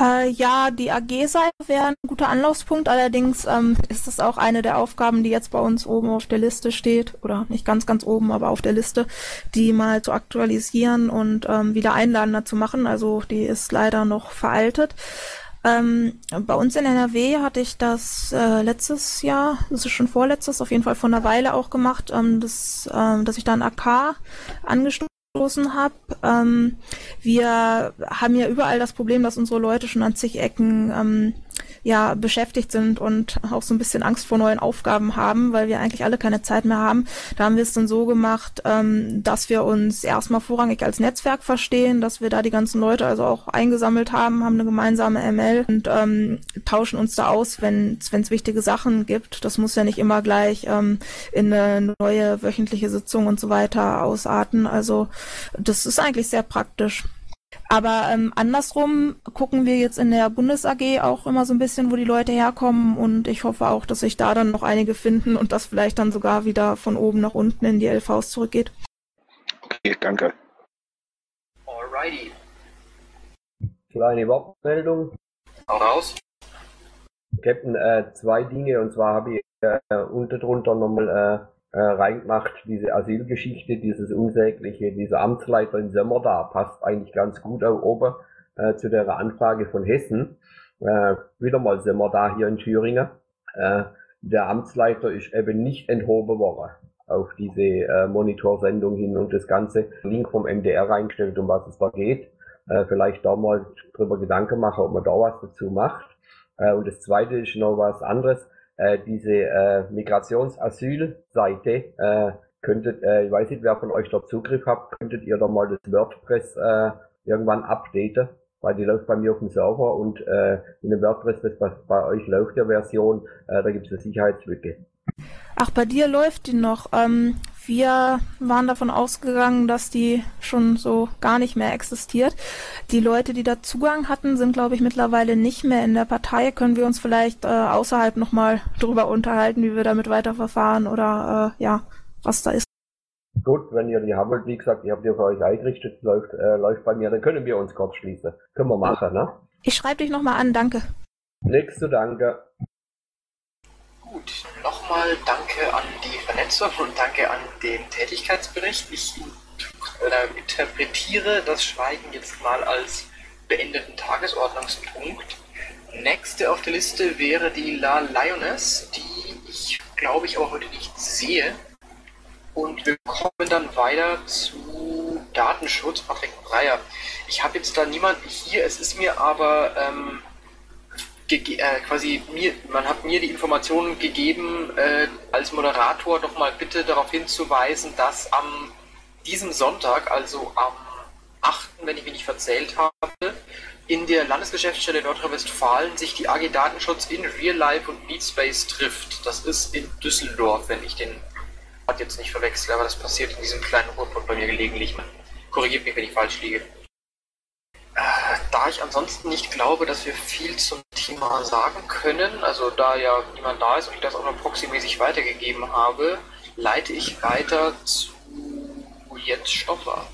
Speaker 12: Äh, ja, die AG-Seite wäre ein guter Anlaufspunkt. Allerdings ähm, ist das auch eine der Aufgaben, die jetzt bei uns oben auf der Liste steht. Oder nicht ganz, ganz oben, aber auf der Liste, die mal zu aktualisieren und ähm, wieder einladender zu machen. Also die ist leider noch veraltet. Ähm, bei uns in NRW hatte ich das äh, letztes Jahr, das ist schon vorletztes, auf jeden Fall vor einer Weile auch gemacht, ähm, das, ähm, dass ich da ein AK angestoßen habe. Ähm, wir haben ja überall das Problem, dass unsere Leute schon an zig Ecken ähm, ja beschäftigt sind und auch so ein bisschen Angst vor neuen Aufgaben haben, weil wir eigentlich alle keine Zeit mehr haben. Da haben wir es dann so gemacht, ähm, dass wir uns erstmal vorrangig als Netzwerk verstehen, dass wir da die ganzen Leute also auch eingesammelt haben, haben eine gemeinsame ML und ähm, tauschen uns da aus, wenn es wichtige Sachen gibt. Das muss ja nicht immer gleich ähm, in eine neue wöchentliche Sitzung und so weiter ausarten. Also das ist eigentlich sehr praktisch. Aber ähm, andersrum gucken wir jetzt in der Bundes AG auch immer so ein bisschen, wo die Leute herkommen und ich hoffe auch, dass sich da dann noch einige finden und das vielleicht dann sogar wieder von oben nach unten in die LVs zurückgeht.
Speaker 3: Okay, danke.
Speaker 2: Alrighty.
Speaker 13: Kleine Wortmeldung.
Speaker 2: Hau raus.
Speaker 13: Captain, äh, zwei Dinge und zwar habe ich äh, unter drunter nochmal äh, äh, reingemacht, diese Asylgeschichte, dieses Unsägliche, dieser Amtsleiter in Sommer da, passt eigentlich ganz gut auch oben äh, zu der Anfrage von Hessen. Äh, wieder mal sind wir da hier in Thüringen. Äh, der Amtsleiter ist eben nicht enthoben worden auf diese äh, Monitorsendung hin und das ganze Link vom MDR reingestellt, um was es da geht. Äh, vielleicht da mal drüber Gedanken machen, ob man da was dazu macht. Äh, und das zweite ist noch was anderes äh, diese äh, Migrationsasylseite äh, könntet, äh, ich weiß nicht, wer von euch dort Zugriff habt, könntet ihr da mal das WordPress äh, irgendwann updaten, weil die läuft bei mir auf dem Server und äh, in dem WordPress, das bei, bei euch läuft, der Version, äh, da gibt es eine Sicherheitslücke.
Speaker 12: Ach, bei dir läuft die noch. Ähm, wir waren davon ausgegangen, dass die schon so gar nicht mehr existiert. Die Leute, die da Zugang hatten, sind, glaube ich, mittlerweile nicht mehr in der Partei. Können wir uns vielleicht äh, außerhalb nochmal drüber unterhalten, wie wir damit weiterverfahren oder äh, ja, was da ist.
Speaker 13: Gut, wenn ihr die habt, wie gesagt, ihr habt die für euch eingerichtet, läuft, äh, läuft bei mir, dann können wir uns kurz schließen. Können wir machen, ne?
Speaker 12: Ich schreibe dich nochmal an, danke.
Speaker 13: Nichts zu danke.
Speaker 2: Gut, nochmal danke an die Vernetzung und danke an den Tätigkeitsbericht. Ich äh, interpretiere das Schweigen jetzt mal als beendeten Tagesordnungspunkt. Nächste auf der Liste wäre die La Lioness, die ich glaube ich aber heute nicht sehe. Und wir kommen dann weiter zu Datenschutz, Patrick Breyer. Ich habe jetzt da niemanden hier, es ist mir aber ähm, äh, quasi mir, man hat mir die Informationen gegeben, äh, als Moderator doch mal bitte darauf hinzuweisen, dass am diesem Sonntag, also am 8., wenn ich mich nicht verzählt habe, in der Landesgeschäftsstelle Nordrhein-Westfalen sich die AG Datenschutz in Real Life und Meetspace trifft. Das ist in Düsseldorf, wenn ich den jetzt nicht verwechsel, aber das passiert in diesem kleinen Ruhrpott bei mir gelegentlich. Korrigiert mich, wenn ich falsch liege. Äh, da ich ansonsten nicht glaube, dass wir viel zum Thema sagen können, also da ja niemand da ist und ich das auch noch proxymäßig weitergegeben habe, leite ich weiter zu Jens Stoffer.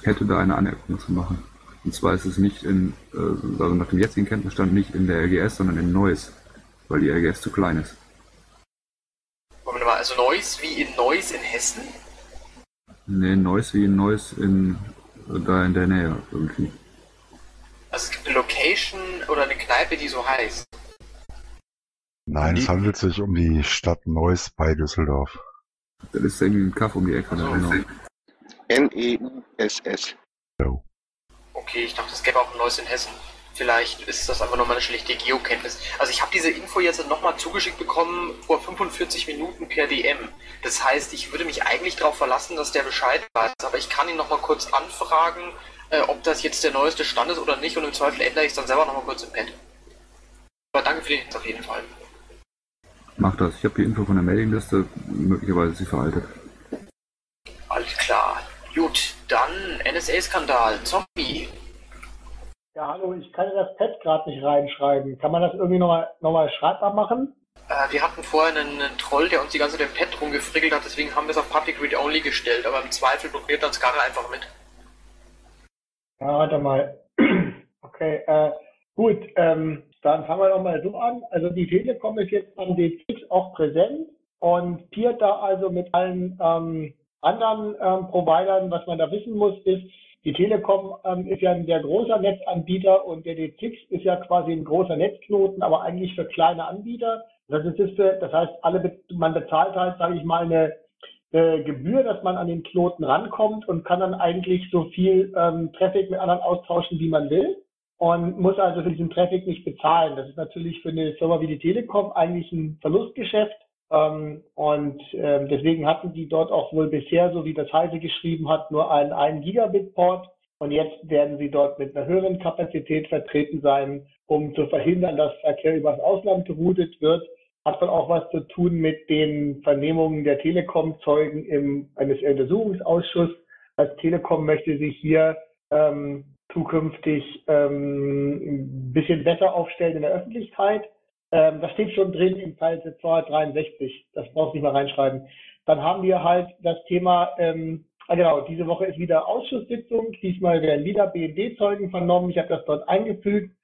Speaker 8: Ich hätte da eine Anerkennung zu machen. Und zwar ist es nicht in, äh, also nach dem jetzigen Kenntnisstand nicht in der RGS, sondern in Neuss, weil die RGS zu klein ist.
Speaker 2: Moment mal, also Neuss wie in Neuss in Hessen?
Speaker 8: Nee, Neuss wie in Neuss in, da in der Nähe irgendwie.
Speaker 2: Also es gibt eine Location oder eine Kneipe, die so heißt.
Speaker 16: Nein, es handelt sich um die Stadt Neuss bei Düsseldorf.
Speaker 8: Das ist irgendwie ein Kaff um die Ecke.
Speaker 2: Also,
Speaker 8: genau.
Speaker 3: N-E-U-S-S.
Speaker 2: Okay, ich dachte, es gäbe auch ein Neues in Hessen. Vielleicht ist das einfach nur meine schlechte Geokenntnis. Also ich habe diese Info jetzt nochmal zugeschickt bekommen vor 45 Minuten per DM. Das heißt, ich würde mich eigentlich darauf verlassen, dass der Bescheid weiß. Aber ich kann ihn nochmal kurz anfragen, äh, ob das jetzt der neueste Stand ist oder nicht und im Zweifel ändere ich es dann selber nochmal kurz im Pad. Aber danke für den Hinweis auf jeden Fall.
Speaker 8: Mach das. Ich habe die Info von der Mailingliste. Möglicherweise ist sie veraltet.
Speaker 2: Alles klar. Gut, dann NSA-Skandal. Zombie.
Speaker 23: Ja, hallo, ich kann das Pad gerade nicht reinschreiben. Kann man das irgendwie nochmal noch mal schreibbar machen?
Speaker 2: Äh, wir hatten vorher einen, einen, Troll, der uns die ganze Zeit im Pad rumgefrickelt hat, deswegen haben wir es auf Public Read Only gestellt, aber im Zweifel probiert dann Skarre einfach mit.
Speaker 23: Ja, warte mal. Okay, äh, Gut, ähm, dann fangen wir doch mal so an. Also die Telekom ist jetzt am D6 auch präsent und peert da also mit allen ähm, anderen ähm, Providern. Was man da wissen muss, ist, die Telekom ähm, ist ja ein sehr großer Netzanbieter und der D6 ist ja quasi ein großer Netzknoten, aber eigentlich für kleine Anbieter. Das, ist das heißt, alle, man bezahlt halt, sage ich mal, eine äh, Gebühr, dass man an den Knoten rankommt und kann dann eigentlich so viel ähm, Traffic mit anderen austauschen, wie man will und muss also für diesen Traffic nicht bezahlen. Das ist natürlich für eine Firma wie die Telekom eigentlich ein Verlustgeschäft. Ähm, und ähm, deswegen hatten die dort auch wohl bisher, so wie das Heise geschrieben hat, nur einen 1 Gigabit Port. Und jetzt werden sie dort mit einer höheren Kapazität vertreten sein, um zu verhindern, dass Verkehr übers Ausland geroutet wird. Hat wohl auch was zu tun mit den Vernehmungen der Telekom-Zeugen im, eines Untersuchungsausschusses. Das Telekom möchte sich hier ähm, zukünftig ähm, ein bisschen besser aufstellen in der Öffentlichkeit. Ähm, das steht schon drin im Teil 263. Das brauchst du nicht mal reinschreiben. Dann haben wir halt das Thema, ähm, ah genau, diese Woche ist wieder Ausschusssitzung. Diesmal werden wieder BND-Zeugen vernommen. Ich habe das dort eingefügt.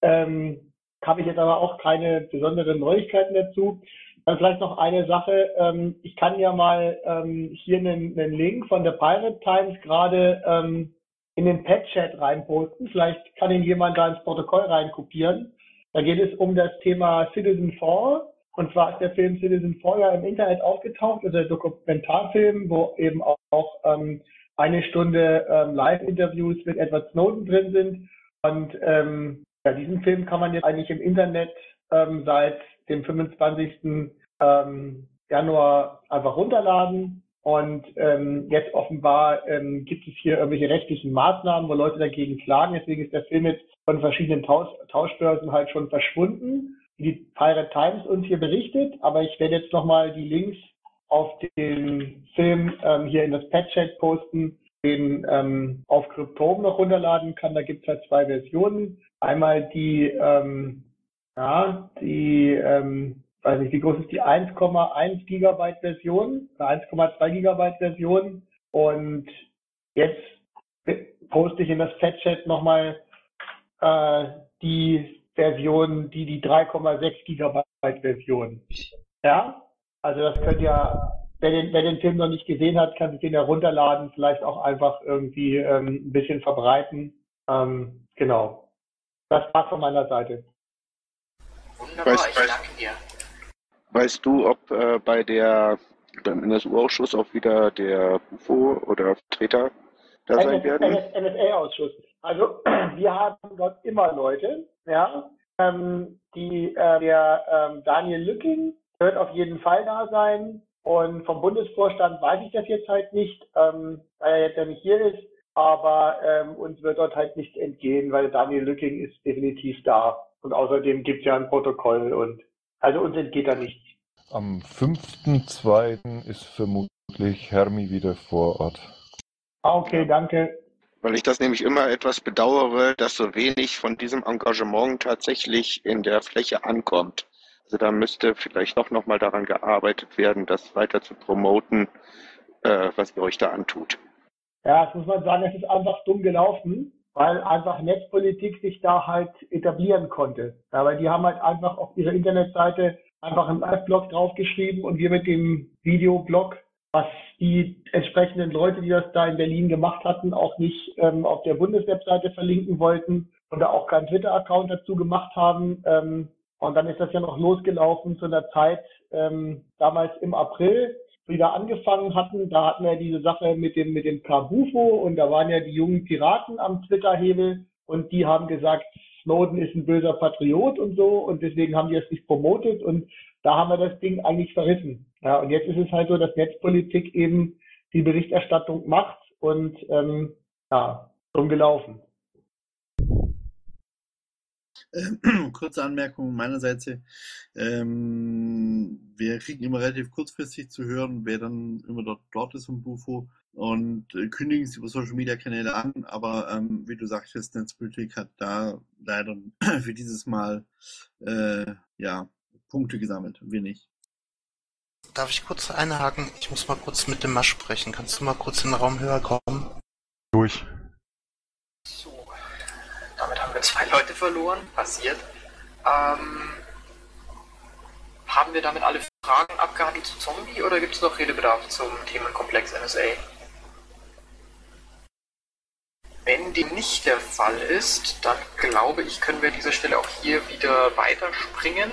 Speaker 23: Ähm, habe ich jetzt aber auch keine besonderen Neuigkeiten dazu. Dann vielleicht noch eine Sache. Ähm, ich kann ja mal ähm, hier einen, einen Link von der Pirate Times gerade ähm, in den Pet-Chat reinposten. Vielleicht kann ihn jemand da ins Protokoll reinkopieren. Da geht es um das Thema Citizen 4. Und zwar ist der Film Citizen 4 ja im Internet aufgetaucht, also der Dokumentarfilm, wo eben auch, auch ähm, eine Stunde ähm, Live-Interviews mit Edward Snowden drin sind. Und ähm, ja, diesen Film kann man jetzt eigentlich im Internet ähm, seit dem 25. Ähm, Januar einfach runterladen. Und ähm, jetzt offenbar ähm, gibt es hier irgendwelche rechtlichen Maßnahmen, wo Leute dagegen klagen. Deswegen ist der Film jetzt von verschiedenen Tausch Tauschbörsen halt schon verschwunden, wie die Pirate Times uns hier berichtet. Aber ich werde jetzt nochmal die Links auf den Film ähm, hier in das Pad-Chat posten, den ähm, auf Cryptome noch runterladen kann. Da gibt es halt zwei Versionen. Einmal die, ähm, ja, die ähm, weiß nicht, wie groß ist die 1,1 Gigabyte Version, 1,2 Gigabyte Version und jetzt poste ich in das Chat nochmal äh, die Version, die die 3,6 Gigabyte Version. Ja, also das könnt ihr, wer den, wer den Film noch nicht gesehen hat, kann sich den ja runterladen, vielleicht auch einfach irgendwie ähm, ein bisschen verbreiten. Ähm, genau. Das war's von meiner Seite.
Speaker 2: Wunderbar, ich danke dir.
Speaker 3: Weißt du, ob äh, bei der beim NSU-Ausschuss auch wieder der UFO oder Vertreter da sein
Speaker 23: NS,
Speaker 3: werden?
Speaker 23: NSA-Ausschuss. Also wir haben dort immer Leute, ja, ähm, die äh, der ähm, Daniel Lücking wird auf jeden Fall da sein. Und vom Bundesvorstand weiß ich das jetzt halt nicht, ähm, weil er jetzt ja nicht hier ist. Aber ähm, uns wird dort halt nicht entgehen, weil Daniel Lücking ist definitiv da. Und außerdem gibt es ja ein Protokoll und also uns entgeht da nichts.
Speaker 11: Am 5.2. ist vermutlich Hermi wieder vor Ort.
Speaker 23: Ah, okay, danke.
Speaker 3: Weil ich das nämlich immer etwas bedauere, dass so wenig von diesem Engagement tatsächlich in der Fläche ankommt. Also da müsste vielleicht doch nochmal daran gearbeitet werden, das weiter zu promoten, äh, was ihr euch da antut.
Speaker 23: Ja, das muss man sagen, es ist einfach dumm gelaufen, weil einfach Netzpolitik sich da halt etablieren konnte. Ja, weil die haben halt einfach auf ihrer Internetseite einfach einen Live-Blog draufgeschrieben und wir mit dem Videoblog, was die entsprechenden Leute, die das da in Berlin gemacht hatten, auch nicht ähm, auf der Bundeswebseite verlinken wollten und da auch keinen Twitter-Account dazu gemacht haben. Ähm, und dann ist das ja noch losgelaufen zu einer Zeit, ähm, damals im April, wieder angefangen hatten. Da hatten wir diese Sache mit dem, mit dem Kabufo und da waren ja die jungen Piraten am Twitter-Hebel und die haben gesagt, Snowden ist ein böser Patriot und so und deswegen haben die es nicht promotet und da haben wir das Ding eigentlich verrissen. Ja, und jetzt ist es halt so, dass Netzpolitik eben die Berichterstattung macht und ähm, ja, dumm gelaufen.
Speaker 9: Ähm, kurze Anmerkung meinerseits. Ähm, wir kriegen immer relativ kurzfristig zu hören, wer dann immer dort, dort ist vom Bufo und äh, kündigen sie über Social Media Kanäle an. Aber ähm, wie du sagtest, Netzpolitik hat da leider für dieses Mal äh, ja, Punkte gesammelt, wir nicht.
Speaker 14: Darf ich kurz einhaken? Ich muss mal kurz mit dem Masch sprechen. Kannst du mal kurz in den Raum höher kommen?
Speaker 16: Durch.
Speaker 2: So, damit haben wir zwei Leute verloren, passiert. Ähm, haben wir damit alle Fragen abgehandelt zu Zombie oder gibt es noch Redebedarf zum Themenkomplex NSA? Wenn dem nicht der Fall ist, dann glaube ich, können wir an dieser Stelle auch hier wieder weiterspringen.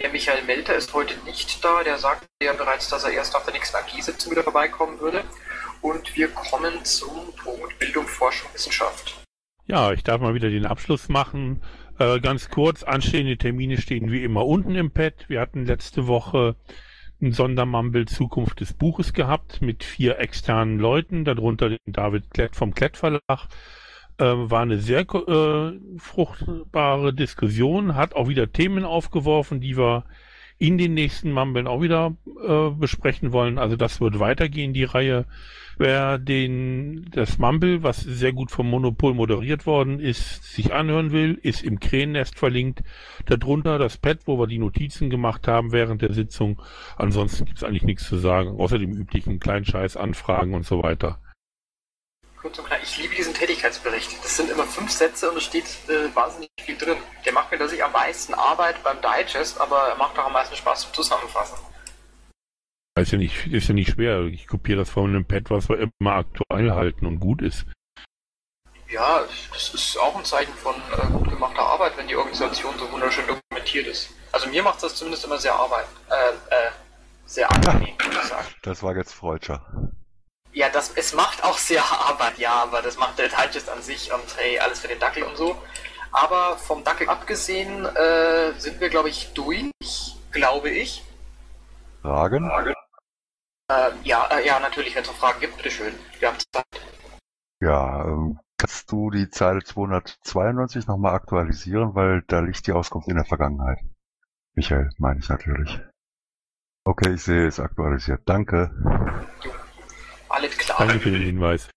Speaker 2: Der Michael Melter ist heute nicht da. Der sagte ja bereits, dass er erst auf der nächsten AG-Sitzung wieder vorbeikommen würde. Und wir kommen zum Punkt Bildung, Forschung, Wissenschaft.
Speaker 24: Ja, ich darf mal wieder den Abschluss machen. Äh, ganz kurz, anstehende Termine stehen wie immer unten im Pad. Wir hatten letzte Woche ein Sondermumble Zukunft des Buches gehabt mit vier externen Leuten, darunter den David Klett vom Klett Verlag. Äh, war eine sehr äh, fruchtbare Diskussion, hat auch wieder Themen aufgeworfen, die wir in den nächsten Mumbeln auch wieder äh, besprechen wollen. Also das wird weitergehen, die Reihe. Wer den, das Mumble, was sehr gut vom Monopol moderiert worden ist, sich anhören will, ist im Krähennest verlinkt. Darunter das Pad, wo wir die Notizen gemacht haben während der Sitzung. Ansonsten gibt es eigentlich nichts zu sagen, außer dem üblichen Kleinscheiß, Anfragen und so weiter.
Speaker 2: Kurz und klein, ich liebe diesen Tätigkeitsbericht. Das sind immer fünf Sätze und es steht äh, wahnsinnig viel drin. Der macht mir tatsächlich am meisten Arbeit beim Digest, aber er macht auch am meisten Spaß zum Zusammenfassen.
Speaker 24: Ist ja nicht, ist ja nicht schwer. Ich kopiere das von einem Pad, was wir immer aktuell halten und gut ist.
Speaker 2: Ja, das ist auch ein Zeichen von äh, gut gemachter Arbeit, wenn die Organisation so wunderschön dokumentiert ist. Also mir macht das zumindest immer sehr Arbeit, äh, äh, sehr angenehm, würde ich sagen.
Speaker 16: Das war jetzt Freudscher.
Speaker 2: Ja, das, es macht auch sehr Arbeit, ja, aber das macht der Digest an sich und hey, alles für den Dackel und so. Aber vom Dackel abgesehen äh, sind wir, glaube ich, durch, glaube ich.
Speaker 16: Fragen? Fragen?
Speaker 2: Äh, ja, äh, ja, natürlich, wenn es noch Fragen gibt, bitteschön. Wir haben Zeit.
Speaker 16: Ja, ähm, kannst du die Zeile 292 nochmal aktualisieren, weil da liegt die Auskunft in der Vergangenheit. Michael, meine ich natürlich. Okay, ich sehe es aktualisiert. Danke.
Speaker 2: Alles klar.
Speaker 24: Danke für den Hinweis.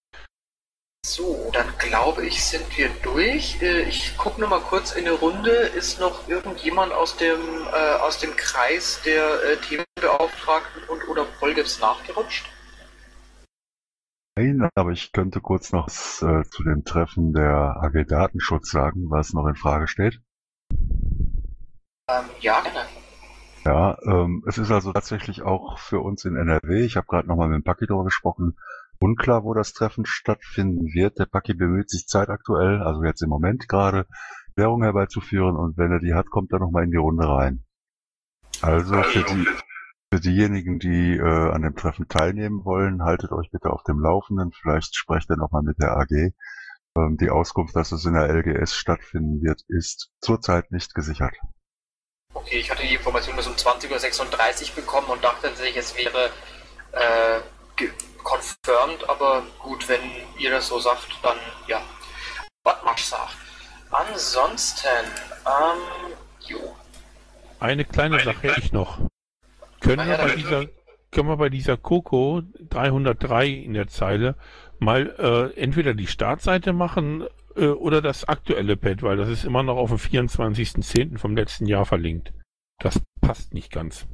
Speaker 2: So, dann glaube ich, sind wir durch. Äh, ich gucke noch mal kurz in eine Runde. Ist noch irgendjemand aus dem, äh, aus dem Kreis der äh, Themenbeauftragten und oder Polgefs nachgerutscht?
Speaker 16: Nein, aber ich könnte kurz noch was, äh, zu dem Treffen der AG Datenschutz sagen, was noch in Frage steht.
Speaker 2: Ähm, ja, gerne.
Speaker 16: Ja, ähm, es ist also tatsächlich auch für uns in NRW, ich habe gerade nochmal mit dem Paki darüber gesprochen, unklar, wo das Treffen stattfinden wird. Der Paki bemüht sich zeitaktuell, also jetzt im Moment gerade, Währung herbeizuführen und wenn er die hat, kommt er nochmal in die Runde rein. Also für, die, für diejenigen, die äh, an dem Treffen teilnehmen wollen, haltet euch bitte auf dem Laufenden. Vielleicht sprecht ihr nochmal mit der AG. Ähm, die Auskunft, dass es in der LGS stattfinden wird, ist zurzeit nicht gesichert.
Speaker 2: Okay, ich hatte die Information bis um 20.36 Uhr bekommen und dachte tatsächlich, es wäre äh, confirmed, aber gut, wenn ihr das so sagt, dann ja. Was machst du? Ansonsten, ähm, jo.
Speaker 24: Eine kleine Eine Sache hätte ich noch. Können wir, bei dieser, können wir bei dieser Coco 303 in der Zeile mal äh, entweder die Startseite machen äh, oder das aktuelle Pad, weil das ist immer noch auf dem 24.10. vom letzten Jahr verlinkt. Das passt nicht ganz.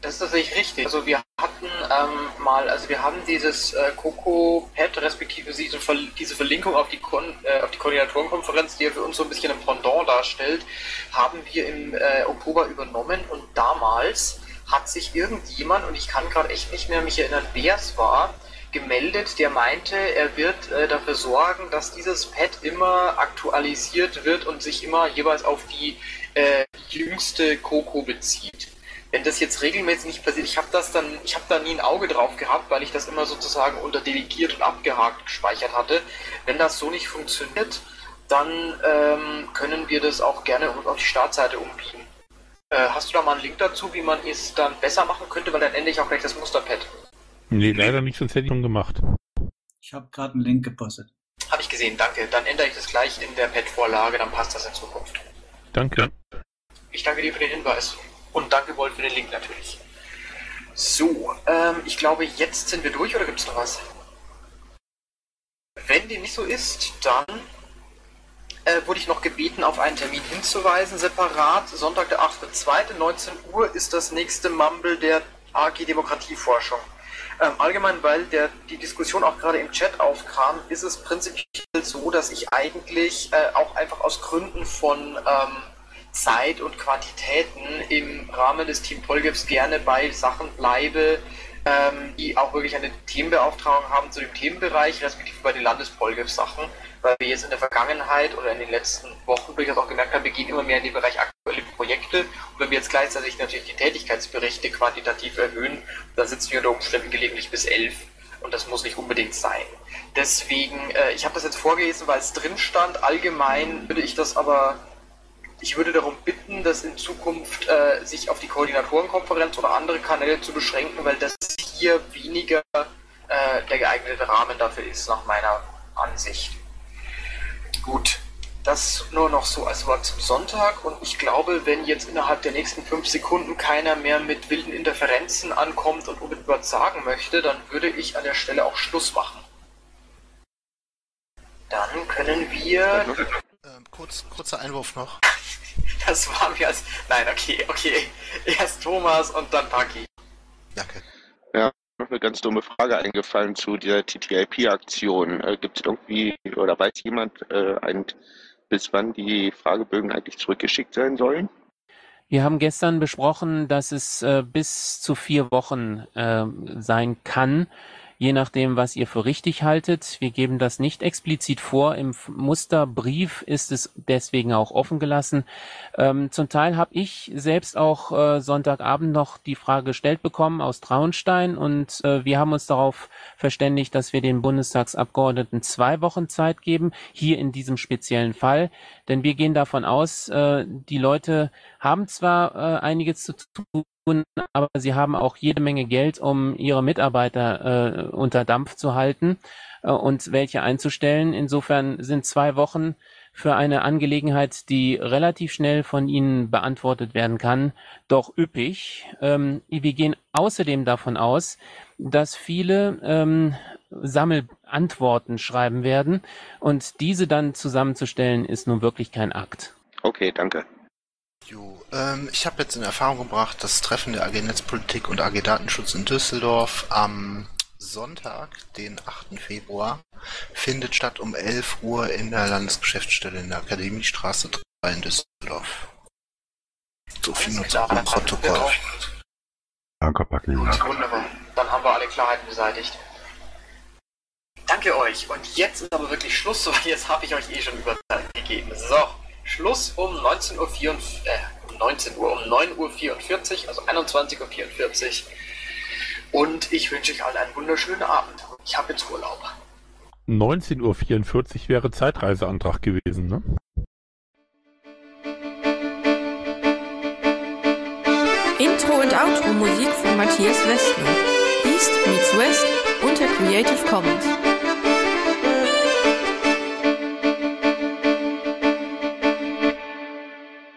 Speaker 2: Das ist tatsächlich richtig. Also wir hatten ähm, mal, also wir haben dieses äh, Coco-Pad, respektive diese, Ver diese Verlinkung auf die, Kon äh, auf die Koordinatorenkonferenz, die ja für uns so ein bisschen ein Pendant darstellt, haben wir im äh, Oktober übernommen und damals hat sich irgendjemand, und ich kann gerade echt nicht mehr mich erinnern, wer es war, gemeldet, der meinte, er wird äh, dafür sorgen, dass dieses Pad immer aktualisiert wird und sich immer jeweils auf die äh, jüngste Coco bezieht. Wenn das jetzt regelmäßig nicht passiert, ich habe das dann, ich habe da nie ein Auge drauf gehabt, weil ich das immer sozusagen unter delegiert und abgehakt gespeichert hatte. Wenn das so nicht funktioniert, dann ähm, können wir das auch gerne auf die Startseite umbiegen. Äh, hast du da mal einen Link dazu, wie man es dann besser machen könnte, weil dann ändere ich auch gleich das Musterpad.
Speaker 24: Nee, leider nicht, sonst hätte ich schon gemacht.
Speaker 20: Ich habe gerade einen Link gepostet.
Speaker 2: Habe ich gesehen, danke. Dann ändere ich das gleich in der Pad-Vorlage, dann passt das in Zukunft.
Speaker 24: Danke.
Speaker 2: Ich danke dir für den Hinweis. Und danke, Wolf, für den Link natürlich. So, ähm, ich glaube, jetzt sind wir durch, oder gibt es noch was? Wenn dem nicht so ist, dann äh, wurde ich noch gebeten, auf einen Termin hinzuweisen, separat. Sonntag, der 8.2., 19 Uhr, ist das nächste Mumble der AG Demokratieforschung. Ähm, allgemein, weil der, die Diskussion auch gerade im Chat aufkam, ist es prinzipiell so, dass ich eigentlich äh, auch einfach aus Gründen von ähm, Zeit und Quantitäten im Rahmen des Team Polgefs gerne bei Sachen bleibe, ähm, die auch wirklich eine Themenbeauftragung haben zu dem Themenbereich, respektive bei den Landespolgef-Sachen, weil wir jetzt in der Vergangenheit oder in den letzten Wochen durchaus auch gemerkt haben, wir gehen immer mehr in den Bereich aktuelle Projekte und wenn wir jetzt gleichzeitig natürlich die Tätigkeitsberichte quantitativ erhöhen, dann sitzen wir unter Umständen gelegentlich bis elf und das muss nicht unbedingt sein. Deswegen, äh, ich habe das jetzt vorgelesen, weil es drin stand. Allgemein würde ich das aber ich würde darum bitten, das in Zukunft äh, sich auf die Koordinatorenkonferenz oder andere Kanäle zu beschränken, weil das hier weniger äh, der geeignete Rahmen dafür ist, nach meiner Ansicht. Gut, das nur noch so als Wort zum Sonntag und ich glaube, wenn jetzt innerhalb der nächsten fünf Sekunden keiner mehr mit wilden Interferenzen ankommt und unbedingt was sagen möchte, dann würde ich an der Stelle auch Schluss machen. Dann können wir.
Speaker 14: Ähm, kurz, kurzer Einwurf noch.
Speaker 2: Das war mir als. Nein, okay, okay. Erst Thomas und dann Paki.
Speaker 14: Danke.
Speaker 3: Ja, noch eine ganz dumme Frage eingefallen zu dieser TTIP-Aktion. Äh, Gibt es irgendwie oder weiß jemand, äh, ein, bis wann die Fragebögen eigentlich zurückgeschickt sein sollen?
Speaker 6: Wir haben gestern besprochen, dass es äh, bis zu vier Wochen äh, sein kann je nachdem, was ihr für richtig haltet. Wir geben das nicht explizit vor. Im Musterbrief ist es deswegen auch offen gelassen. Ähm, zum Teil habe ich selbst auch äh, Sonntagabend noch die Frage gestellt bekommen aus Traunstein und äh, wir haben uns darauf verständigt, dass wir den Bundestagsabgeordneten zwei Wochen Zeit geben, hier in diesem speziellen Fall. Denn wir gehen davon aus, äh, die Leute haben zwar äh, einiges zu tun, aber sie haben auch jede Menge Geld, um ihre Mitarbeiter äh, unter Dampf zu halten äh, und welche einzustellen. Insofern sind zwei Wochen für eine Angelegenheit, die relativ schnell von Ihnen beantwortet werden kann, doch üppig. Ähm, wir gehen außerdem davon aus, dass viele ähm, Sammelantworten schreiben werden und diese dann zusammenzustellen, ist nun wirklich kein Akt.
Speaker 3: Okay, danke.
Speaker 14: Jo, ähm, ich habe jetzt in Erfahrung gebracht, das Treffen der AG Netzpolitik und AG Datenschutz in Düsseldorf am Sonntag, den 8. Februar, findet statt um 11 Uhr in der Landesgeschäftsstelle in der Akademiestraße 3 in Düsseldorf. So viel nur zum Protokoll.
Speaker 16: Danke, Paki.
Speaker 2: Wunderbar. Dann haben wir alle Klarheiten beseitigt. Danke euch. Und jetzt ist aber wirklich Schluss, weil jetzt habe ich euch eh schon Überzeit gegeben. So. Schluss um 19 Uhr, 44, äh, 19 Uhr, um 9.44 Uhr, also 21.44 Uhr. Und ich wünsche euch allen einen wunderschönen Abend. Ich habe jetzt Urlaub.
Speaker 24: 19.44 Uhr wäre Zeitreiseantrag gewesen, ne?
Speaker 25: Intro und Outro Musik von Matthias Westner. East meets West unter Creative Commons.